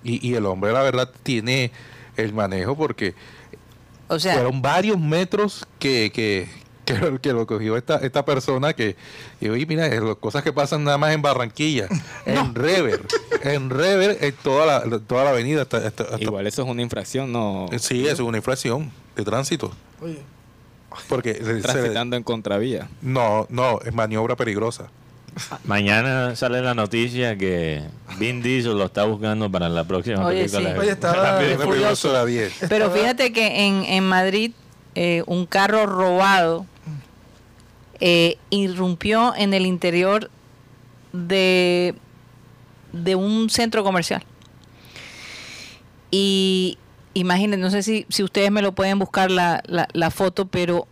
E: Y, y el hombre, la verdad, tiene el manejo porque
B: O sea,
E: fueron varios metros que, que, que, lo- que lo cogió esta, esta persona que, y oye, mira, es lo- cosas que pasan nada más en Barranquilla, en Rever, en Rever, en toda la, toda la avenida. Hasta, hasta- hasta-
F: Igual eso es una infracción, no
E: Sí, eso es una infracción de tránsito.
D: Oye,
E: Porque se- se-
F: transitando en contravía.
E: no, no, es maniobra peligrosa.
C: Mañana sale la noticia que Vin Diesel lo está buscando para la próxima
B: Oye,
C: película.
B: sí.
C: de-
D: Oye, estaba-
C: Rápido y
D: Qué
E: Maniobra
C: Furioso.
E: peligrosa de la 10.
B: pero fíjate que en, en Madrid eh, un carro robado eh, irrumpió en el interior de, de un centro comercial. Y imagínense, no sé si, si ustedes me lo pueden buscar la, la, la foto, pero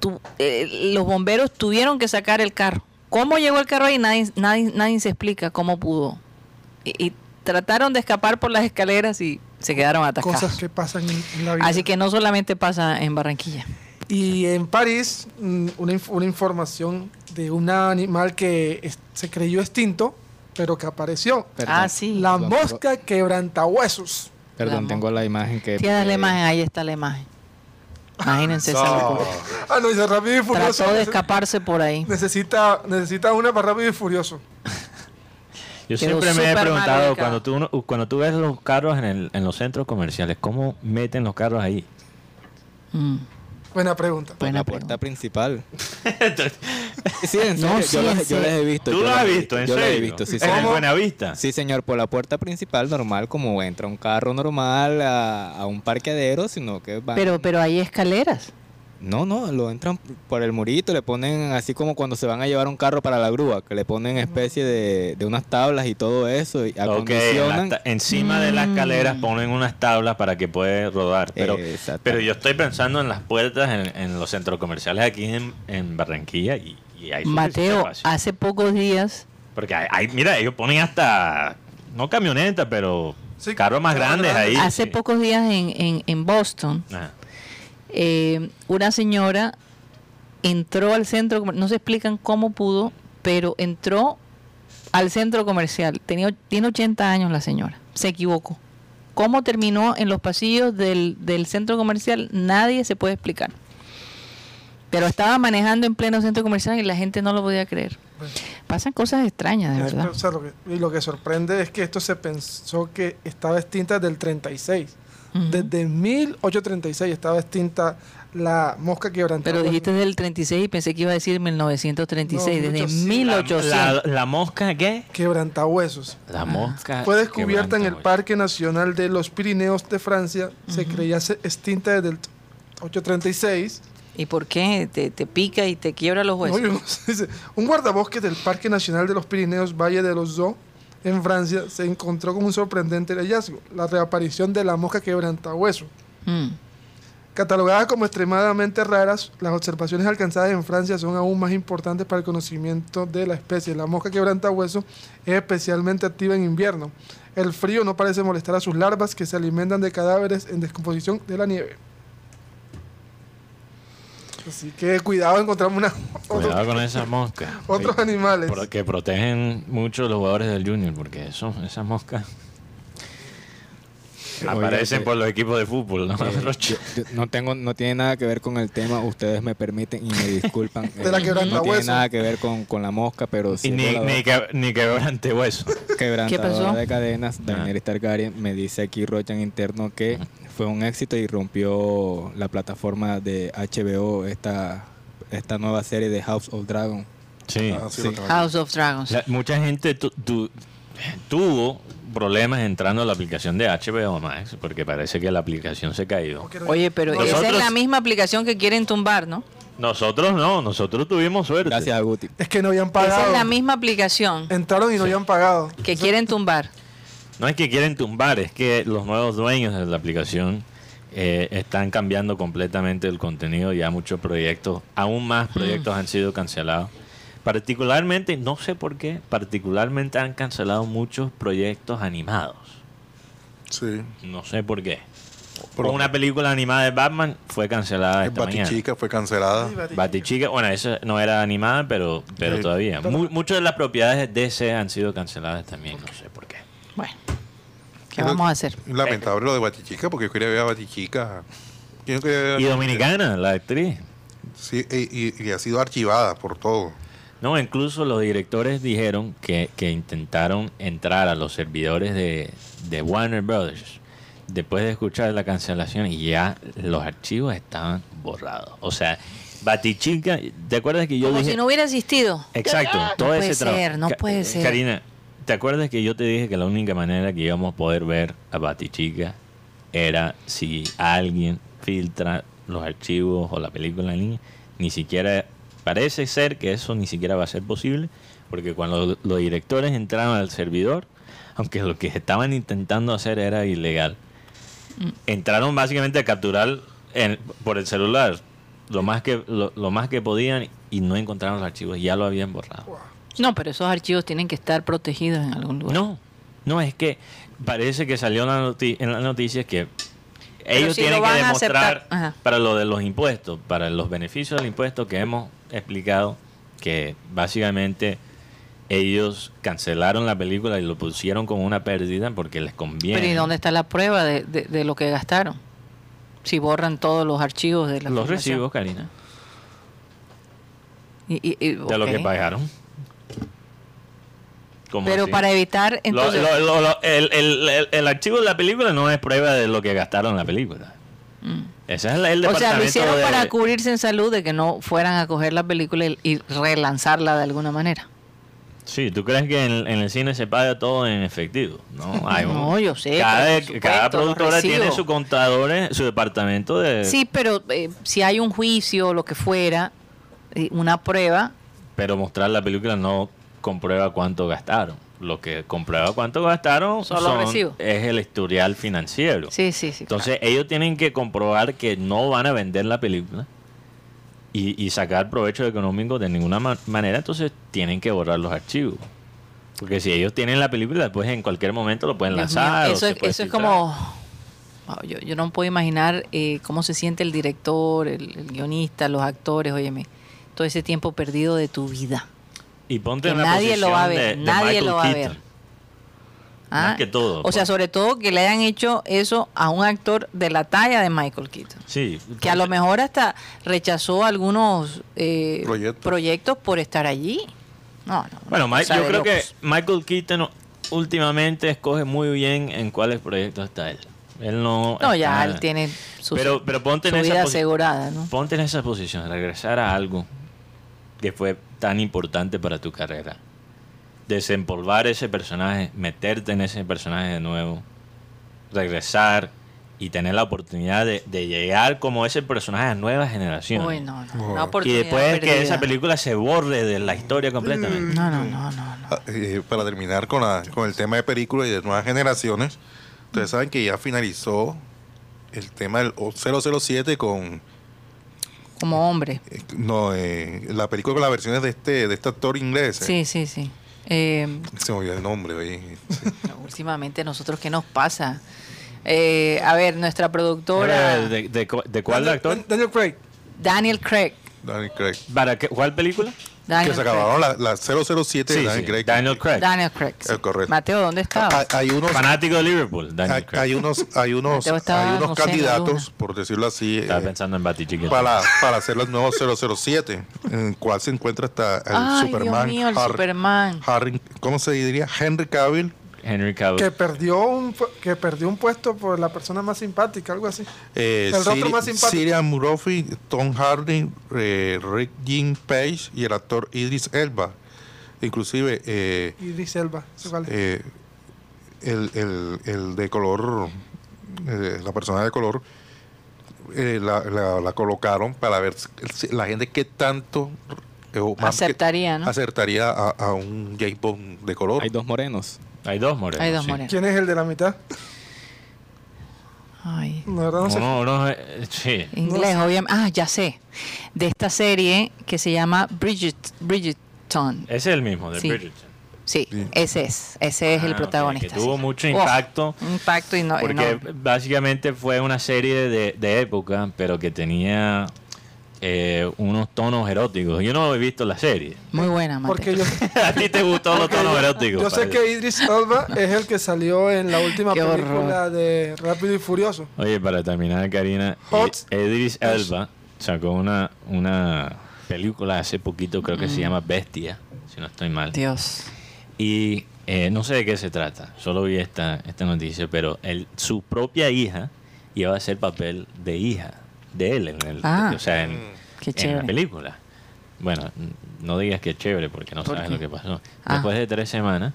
B: tu- eh, los bomberos tuvieron que sacar el carro. ¿Cómo llegó el carro ahí? Nadie, nadie, nadie se explica cómo pudo. Y, y trataron de escapar por las escaleras y se quedaron atascados.
D: cosas que pasan en, en la vida.
B: Así que no solamente pasa en Barranquilla.
D: Y en París, mm, una, inf- una información de un animal que se creyó extinto, pero que apareció.
F: Perdón.
B: Ah, sí.
D: La mosca quebrantahuesos.
F: Perdón,
B: La
F: tengo la imagen que...
B: Tienes la imagen, ahí está la imagen. Imagínense esa locura.
D: Ah, no, dice Rápido y Furioso.
B: Trató de escaparse por ahí.
D: Necesita, necesita una para Rápido y Furioso.
C: Yo
B: Quedó
C: siempre me he preguntado, cuando tú, uno- cuando tú ves los carros en, el- en los centros comerciales, ¿cómo meten los carros ahí?
B: Mm.
D: Buena pregunta.
F: Por
B: Buena
F: la puerta
B: pregunta.
F: principal. sí, en
B: No,
F: serio,
B: sí,
F: yo,
B: en
F: los, yo
B: serio.
F: les he visto.
C: ¿Tú lo has visto? ¿En
F: Yo los he
C: serio?
F: visto, sí,
C: ¿En
F: señor.
C: el Buenavista?
F: Sí, señor, por la puerta principal normal, como entra un carro normal a, a un parqueadero, sino que van...
B: Pero, pero hay escaleras.
F: No, no, lo entran por el murito, le ponen así como cuando se van a llevar un carro para la grúa, que le ponen especie de, de unas tablas y todo eso, y
C: Ok,
F: acondicionan.
C: ta- encima de las escaleras
B: Mm.
C: ponen unas tablas para que pueda rodar. Pero, pero yo estoy pensando en las puertas en, en los centros comerciales aquí en, en Barranquilla y, y hay
B: Mateo,
C: espacio.
B: hace pocos días,
C: Porque hay, hay- mira, ellos ponen hasta, no camioneta, pero
D: Sí,
C: carros más grandes ahí.
D: grandes.
B: hace
C: sí.
B: pocos días en, en, en Boston,
C: Ajá
B: eh, una señora entró al centro, no se explican cómo pudo, pero entró al centro comercial. Tenía, tiene 80 años la señora, se equivocó. ¿Cómo terminó en los pasillos del, centro comercial? Nadie se puede explicar. Pero estaba manejando en pleno centro comercial y la gente no lo podía creer. Pasan cosas extrañas, de verdad.
D: Y lo que sorprende es que esto se pensó que estaba extinta del 36. Desde 1836 estaba extinta la mosca quebrantera.
B: Pero dijiste del 36 y pensé que iba a decir 1936,
D: no,
B: desde
D: 1800.
B: La,
C: la, la, mosca qué?
D: Quebrantahuesos.
C: La mosca.
D: Fue descubierta en el Parque Nacional de los Pirineos de Francia, uh -huh. se creía extinta desde el 836.
B: ¿Y por qué? ¿Te, te pica y te quiebra los huesos?
D: No, no sé. Un guardabosque del Parque Nacional de los Pirineos, Valle de los Zoo, en Francia, se encontró con un sorprendente hallazgo, la reaparición de la mosca quebrantahueso.
B: Mm.
D: Catalogadas como extremadamente raras, las observaciones alcanzadas en Francia son aún más importantes para el conocimiento de la especie. La mosca quebrantahueso es especialmente activa en invierno. El frío no parece molestar a sus larvas que se alimentan de cadáveres en descomposición de la nieve. Así que cuidado, encontramos una,
C: Cuidado con esas moscas.
D: otros
C: Sí,
D: animales.
C: Porque protegen mucho los jugadores del Junior, porque eso, esas moscas aparecen
F: que-
C: por los equipos de fútbol. ¿no?
F: Eh, yo- yo no tengo no tiene nada que ver con el tema ustedes me permiten y me disculpan
D: De la
F: Eh, no tiene nada que ver con, con la mosca pero
C: y
F: sí
C: ni, ni, que, ni quebrante hueso.
F: quebrantadora
B: ¿Qué pasó?
F: de cadenas Daenerys Targaryen me dice aquí Rochan interno que fue un éxito y rompió la plataforma de HBO esta esta nueva serie de House of Dragon
C: Sí.
E: Ah, sí.
B: House of Dragons.
C: La- mucha gente tu- tu- tuvo problemas entrando a la aplicación de HBO Max, porque parece que la aplicación se
D: no-
B: Oye, pero esa es la misma aplicación que quieren tumbar, ¿no?
C: Nosotros no, nosotros tuvimos suerte.
F: gracias a Guti
D: Es que no habían
B: Esa
D: pagado.
B: es la misma aplicación
D: Entraron y no habían pagado.
B: que quieren tumbar.
C: No es que quieren tumbar, es que los nuevos dueños de la aplicación eh, están cambiando completamente el contenido. Ya muchos proyectos, aún más proyectos han sido cancelados. Particularmente, no sé por qué, particularmente han cancelado muchos proyectos animados.
E: Sí.
C: No sé por qué.
E: Por
C: Una película animada de Batman fue cancelada esta mañana.
E: Batichica fue cancelada.
D: Sí,
C: Batichica, bueno, esa no era animada, pero, pero
E: Sí.
C: todavía. Mu- muchas de las propiedades de DC han sido canceladas también, no sé por qué.
B: Bueno, ¿qué vamos a hacer?
E: Lamentable lo de Batichica porque yo quería ver a Batichica. Yo no quería ver a-
C: Y Dominicana, la actriz.
E: Sí, y, y- y ha sido archivada por todo.
C: No, incluso los directores dijeron que, que intentaron entrar a los servidores de, de Warner Brothers después de escuchar la cancelación y ya los archivos estaban borrados. O sea, Batichica, ¿te acuerdas que yo
B: Como
C: dije...
B: si no hubiera existido.
C: Exacto, todo
B: puede
C: ese trabajo.
B: ser, no puede ser.
C: Karina, ¿te acuerdas que yo te dije que la única manera que íbamos a poder ver a Batichica era si alguien filtra los archivos o la película en línea? Ni siquiera, parece ser que eso ni siquiera va a ser posible, porque cuando los directores entraron al servidor, aunque lo que estaban intentando hacer era ilegal,
B: Mm.
C: entraron básicamente a capturar en- por el celular lo más que lo, lo más que podían y no encontraron los archivos, ya lo habían borrado.
B: No, pero esos archivos tienen que estar protegidos en algún lugar.
C: No, no es que parece que salió en la, noti- en las noticias que ellos
B: si
C: tienen que demostrar para lo de los impuestos, para los beneficios del impuesto que hemos explicado que básicamente ellos cancelaron la película y lo pusieron como una pérdida porque les conviene.
B: Pero ¿y dónde está la prueba de, de- de lo que gastaron? Si borran todos los archivos de la
C: los recibos, Karina,
B: Y- y- y-
C: de lo que pagaron. ¿Cómo
B: Pero
C: así?
B: para evitar, entonces...
C: lo- lo- lo- el, el- el- el archivo de la película no es prueba de lo que gastaron en la película.
B: Mm.
C: Ese es el,
B: O sea, lo hicieron
C: de-
B: para cubrirse en salud de que no fueran a coger la película y, relanzarla de alguna manera.
C: Sí, ¿tú crees que en, en el cine se paga todo en efectivo? No, hay un-
B: No, yo sé,
C: Cada,
B: supuesto,
C: cada productora tiene su contadores, su departamento de...
B: Sí, pero eh, si hay un juicio o lo que fuera, eh, una prueba,
C: Pero mostrar la película no comprueba cuánto gastaron. Lo que comprueba cuánto gastaron
B: Son
C: son- es el historial financiero.
B: sí, sí, sí.
C: Entonces ellos tienen que comprobar que no van a vender la película y, y sacar provecho económico de ninguna ma- manera, entonces tienen que borrar los archivos. Porque si ellos tienen la película, después en cualquier momento lo pueden
B: Dios
C: lanzar.
B: eso es, eso como... Wow, yo, yo no puedo imaginar eh, cómo se siente el director, el, el guionista, los actores, óyeme, todo ese tiempo perdido de tu vida.
C: Y ponte
B: que
C: en la
B: nadie lo va a
C: posición
B: ver,
C: de- de
B: nadie
C: Michael
B: lo va a ver. ¿Ah?
C: Más que todo,
B: O sea,
C: pues.
B: sobre todo que le hayan hecho eso a un actor de la talla de Michael Keaton.
C: Sí.
B: Que a lo mejor hasta rechazó algunos eh,
E: Proyectos.
B: proyectos por estar allí. No, no.
C: Bueno, Mike- yo creo que. Michael Keaton últimamente escoge muy bien en cuáles proyectos está él. Él no.
B: No, ya él tiene su,
C: Pero- pero ponte
B: su
C: en esa
B: vida asegurada, ¿no?
C: Ponte en esa posición, regresar a algo que fue tan importante para tu carrera. Desempolvar ese personaje, meterte en ese personaje de nuevo, regresar y tener la oportunidad de, de llegar como ese personaje a nuevas generaciones.
B: Uy, no, no.
E: Oh.
B: Una
C: y después que
B: perdida.
C: esa película se borre de la historia completamente.
B: No, no, no, no. no.
E: Ah, eh, para terminar con, la- con el tema de películas y de nuevas generaciones, ustedes saben que ya finalizó el tema del 007 con
B: Como hombre.
E: eh, no eh, la película con las versiones de este de este actor inglés. eh.
B: Sí, sí, sí. Eh,
E: Se me olvidó el nombre, oye.
B: últimamente, ¿nosotros qué nos pasa? Eh, a ver, nuestra productora,
C: Eh, ¿De, de cu- de cuál
D: Daniel-
C: actor?
D: Daniel Craig.
B: Daniel Craig.
E: Daniel Craig.
C: ¿Para qué- ¿Cuál película?
B: Daniel
E: que se acabaron la, la 007 de
C: Sí,
E: Daniel
C: sí,
E: Craig.
C: Daniel Craig.
B: Daniel Craig. sí.
E: Es correcto.
B: Mateo, ¿dónde estaba?
E: Hay, hay unos
C: Fanático de Liverpool, Daniel
E: hay,
C: Craig.
E: hay unos hay unos hay unos
B: no
E: candidatos, por decirlo así,
C: Estaba
E: eh,
C: pensando en Batichica.
E: para, para hacer los nuevos 007, en el cual se encuentra hasta el
B: Ay,
E: Superman.
B: Dios mío, el
E: Har-
B: Superman.
E: Harry- ¿Cómo se diría? Henry Cavill.
C: Henry Cavill.
D: Que perdió, un, que perdió un puesto por la persona más simpática, algo así.
E: Eh,
D: El rostro
E: Ciri-
D: más simpático.
E: Cillian Murphy, Tom Hardy, eh, Rick Jean Page y el actor Idris Elba. Inclusive eh,
D: Idris Elba. ¿sí cuál es?
E: eh, el, el- el de color, eh, la persona de color, eh, la, la- la colocaron para ver si- la gente que tanto eh,
B: Aceptaría, ¿no?
E: acertaría a, a un James Bond de color.
F: Hay dos morenos.
C: Hay dos morenos.
B: Hay dos
C: sí.
B: morenos.
D: ¿Quién es el de la mitad?
B: Ay,
D: La verdad no sé.
C: Uno- uno, eh, sí.
B: inglés, obviamente. Ah, ya sé. De esta serie que se llama Bridget, Bridgerton.
C: Ese es el mismo, de
B: Sí.
C: Bridgerton.
B: Sí, ese es. Ese es
C: Ah,
B: el
C: ok,
B: protagonista.
C: que tuvo
B: sí.
C: mucho impacto.
B: impacto y no.
C: Porque
B: no.
C: básicamente fue una serie de, de época, pero que tenía eh, unos tonos eróticos. Yo no he visto la serie.
B: Muy buena, Mateo.
D: Porque yo,
C: ¿A ti te gustó los tonos eróticos?
D: yo sé
C: parece?
D: que Idris Elba es el que salió en la última
B: Qué horror.
D: película de Rápido y Furioso.
C: Oye, para terminar, Karina,
D: Hot.
C: eh, Idris Elba sacó una, una película hace poquito, creo que se llama Bestia, si no estoy mal.
B: Dios.
C: Y eh, no sé de qué se trata, solo vi esta, esta noticia, pero él, su propia hija iba a hacer papel de hija de él, en el,
B: Ah.
C: o sea, en,
B: Qué
C: en la película. Bueno, no digas que es chévere porque no
B: ¿Por
C: sabes
B: qué?
C: lo que pasó.
B: Ah.
C: Después de tres semanas,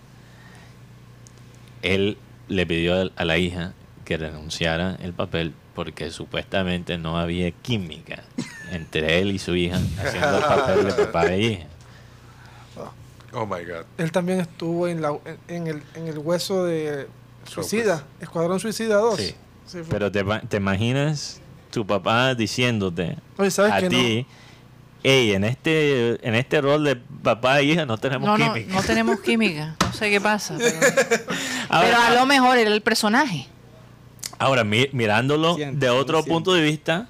C: él le pidió a la hija que renunciara el papel porque supuestamente no había química entre él y su hija haciendo el papel de papá e hija.
E: Oh my God.
D: Él también estuvo en, la, en, en el, en el hueso de Suicida, Escuadrón Suicida 2.
C: Sí.
D: Sí, fue-
C: Pero te, te imaginas tu papá diciéndote
D: Oye, ¿sabes
C: a ti, hey, en este, en este rol de papá e hija no tenemos
B: No, no,
C: química.
B: no tenemos química. No sé qué pasa. Pero,
C: Ahora-
B: pero a lo mejor era el personaje.
C: Ahora, mi- mirándolo
F: Siento,
C: de otro punto de vista,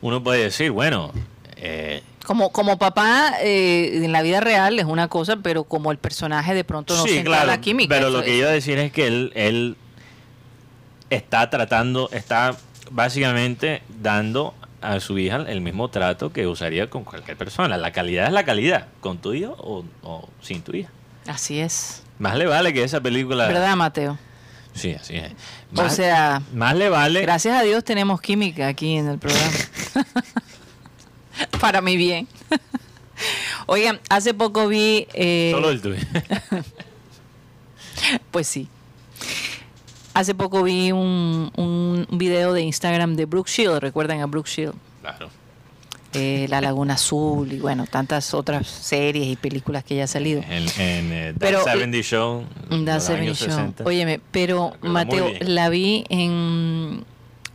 C: uno puede decir, bueno, eh,
B: Como, como papá eh, en la vida real es una cosa, pero como el personaje de pronto no
C: sí,
B: siente
C: claro,
B: la química.
C: pero lo que
B: es.
C: iba a decir es que él, él está tratando, está básicamente dando a su hija el mismo trato que usaría con cualquier persona. La calidad es la calidad, con tu hijo o, o sin tu hija.
B: Así es.
C: Más le vale que esa película...
B: ¿Verdad, Mateo?
C: Sí, así es.
B: O
C: Más,
B: sea,
C: más le vale...
B: gracias a Dios tenemos química aquí en el programa. Para mi bien. Oigan, hace poco vi... eh,
C: Solo el tuyo.
B: Pues sí. Hace poco vi un, un video de Instagram de Brooke Shield. ¿Recuerdan a Brooke Shield?
C: claro.
B: Eh, La Laguna Azul y bueno, tantas otras series y películas que ya ha salido.
C: En, en That
B: Pero-
C: 70 Show. los
B: 70
C: años
B: Show.
C: 60.
B: Óyeme, pero Mateo, la vi en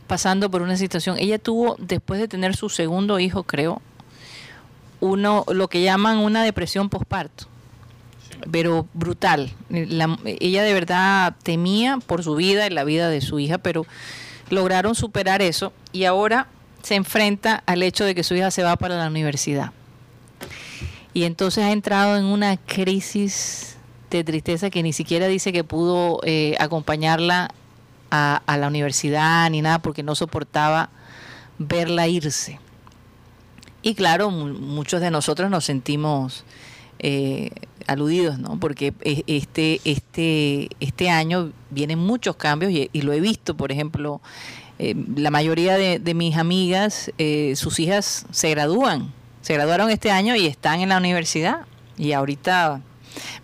B: pasando por una situación. Ella tuvo, después de tener su segundo hijo, creo, uno, lo que llaman una depresión postparto. Pero brutal. La- ella de verdad temía por su vida y la vida de su hija, pero lograron superar eso y ahora se enfrenta al hecho de que su hija se va para la universidad. Y entonces ha entrado en una crisis de tristeza que ni siquiera dice que pudo eh, acompañarla a, la universidad ni nada porque no soportaba verla irse. Y claro, mu- muchos de nosotros nos sentimos eh, aludidos, ¿no? Porque este, este, este año vienen muchos cambios y, y lo he visto, por ejemplo, eh, la mayoría de, de mis amigas, eh, sus hijas se gradúan, se graduaron este año y están en la universidad. Y ahorita,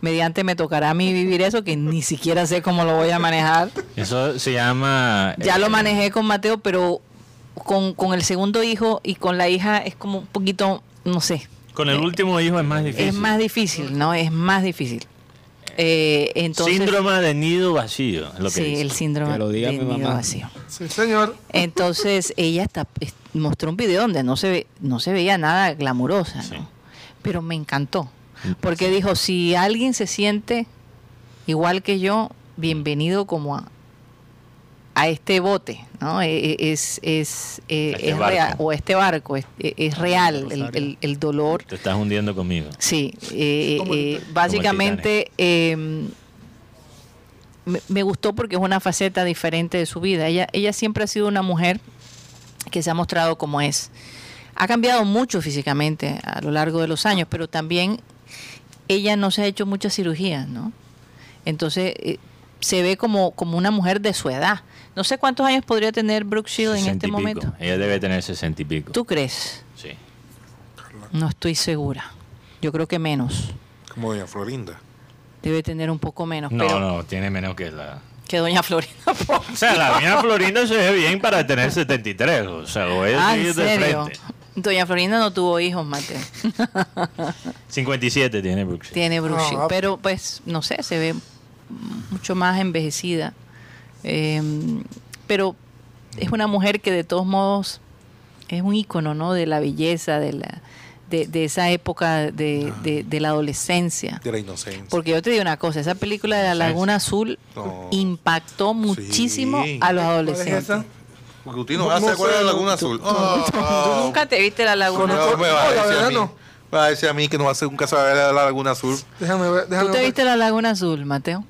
B: mediante me tocará a mí vivir eso, que ni siquiera sé cómo lo voy a manejar.
C: Eso se llama...
B: Ya
C: eh,
B: lo manejé con Mateo, pero con, con el segundo hijo y con la hija es como un poquito, no sé,
C: Con el último hijo es más difícil.
B: es más difícil, ¿no? Es más difícil. Eh, entonces,
C: Síndrome de nido vacío, es lo que
B: sí,
C: dice.
B: el síndrome
F: Que lo diga
B: de
F: mi
B: nido vacío.
D: Sí, señor.
B: Entonces ella está, es- mostró un video donde no se ve, no se veía nada glamurosa,
C: Sí.
B: ¿no? Pero me encantó. Porque dijo, si alguien se siente igual que yo, bienvenido como a, a este bote, ¿no? Es, es, eh,
C: Este
B: real, o este barco, es, es real el, el- el dolor.
C: Te estás hundiendo conmigo.
B: Sí, eh, eh,
D: Titanic.
B: básicamente eh, me, me gustó porque es una faceta diferente de su vida. Ella, ella siempre ha sido una mujer que se ha mostrado como es. Ha cambiado mucho físicamente a lo largo de los años, pero también ella no se ha hecho muchas cirugías, ¿no? Entonces eh, se ve como, como una mujer de su edad. No sé cuántos años podría tener Brooke Shield en
C: 60
B: este
C: y pico.
B: momento.
C: Ella debe tener 60 y pico.
B: ¿Tú crees?
C: Sí.
B: No estoy segura. Yo creo que menos.
E: Como doña Florinda.
B: Debe tener un poco menos.
C: No,
B: pero
C: no, tiene menos que la...
B: que Doña Florinda.
C: O sea, la mía Florinda se ve bien para tener 73. O sea, lo voy a
B: ah,
C: decir
B: ¿en
C: de frente.
B: Doña Florinda no tuvo hijos, Mateo.
C: 57 tiene Brooks.
B: Tiene.
D: Ah,
B: pero pues, no sé, se ve mucho más envejecida. Eh, pero es una mujer que de todos modos es un ícono, ¿no? De la belleza, de la de, de esa época de, de- de la adolescencia.
E: De la inocencia.
B: Porque yo te digo una cosa, esa película de la Laguna Azul
E: No.
B: impactó muchísimo
E: Sí.
B: a los
D: ¿Cuál es
B: adolescentes.
D: esa?
E: Porque usted no,
D: No-
E: hace
D: no
E: acuerda
D: sé,
E: de la
D: no-
E: Laguna
D: tú-
E: Azul.
D: tú-
E: Ah,
B: ¿Tú
E: ah,
B: nunca te viste la Laguna
E: no,
B: Azul?
E: me va a
D: No, la
E: decir a
D: verdad
E: mí.
D: no.
E: Va a decir a mí que no va a hacer un caso de la Laguna Azul.
D: Déjame ver. Déjame
B: ¿Tú te
D: ver.
B: viste la Laguna Azul, Mateo?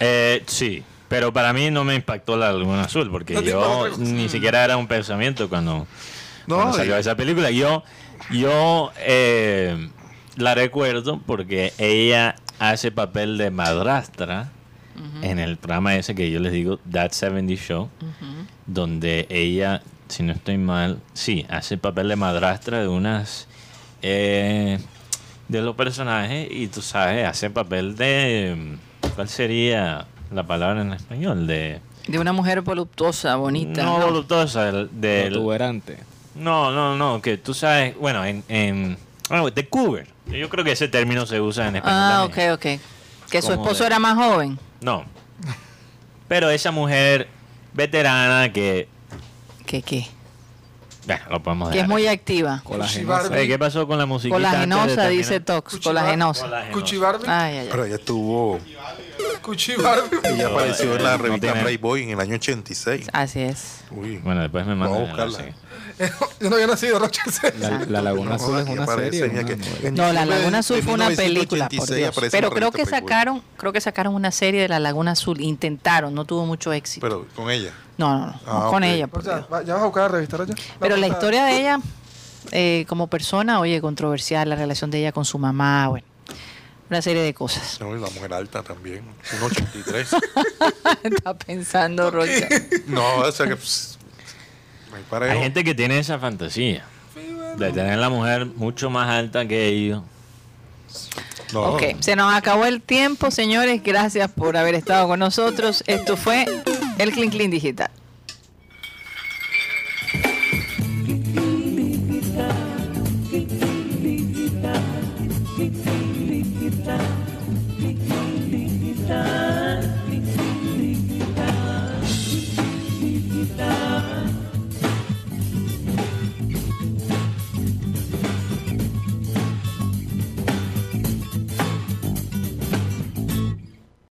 C: Eh, sí, pero para mí no me impactó la Laguna Azul, porque
D: No
C: yo ni siquiera era un pensamiento cuando,
E: No,
C: cuando salió
E: y-
C: esa película. Yo, yo eh, la recuerdo porque ella hace papel de madrastra en el programa ese que yo les digo, That 70 Show, donde ella, si no estoy mal, sí, hace papel de madrastra de unas... eh, de los personajes y tú sabes, hace papel de... ¿Cuál sería la palabra en español? De...
B: De una mujer voluptuosa, bonita.
C: No,
B: ¿no?
C: voluptuosa, del... del-
F: Protuberante.
C: no, no, no, que tú sabes, bueno, en... en bueno, de cougar. Yo creo que ese término se usa en español.
B: Ah, ok,
C: también.
B: ok. Que su esposo
C: de-
B: era más joven.
C: No. Pero esa mujer veterana que...
B: ¿Qué qué?
C: Bueno, lo podemos
B: Que es muy activa.
C: Oye, ¿Qué pasó con la música?
B: Colagenosa, dice Tox. Colagenosa.
D: Cuchi Barbie.
B: Ay, ay,
E: Pero ella estuvo.
D: Cuchi Barbie.
E: Ella apareció en la
C: no
E: revista
C: tiene-
E: Playboy en el año 86.
B: Así es.
E: Uy.
C: Bueno, después me
E: Vamos a buscarla.
D: Yo no había nacido, Rocha.
F: La, la Laguna
E: No,
F: Azul es
E: aquí
F: una serie.
E: que-
B: No, La Laguna Azul fue una película, por
E: 1986
B: Dios. Pero creo que sacaron, creo que sacaron una serie de La Laguna Azul. Intentaron, no tuvo mucho éxito.
E: Pero con ella.
B: no, no, no, no
E: Ah,
B: con ella.
D: O
B: por
D: sea,
B: Dios.
D: va- ya vas a buscar la revista, Rocha.
B: Pero la historia de ella, eh, como persona, oye, controversial, la relación de ella con su mamá, bueno, una serie de cosas.
E: No, y la mujer alta también. 1,83.
B: Está pensando, Rocha.
E: no, o sea que. pss, no hay
C: gente que tiene esa fantasía de tener la mujer mucho más alta que ellos.
E: No,
B: Ok, se nos acabó el tiempo, señores. Gracias por haber estado con nosotros. Esto fue el Clean Clean.
G: Digital.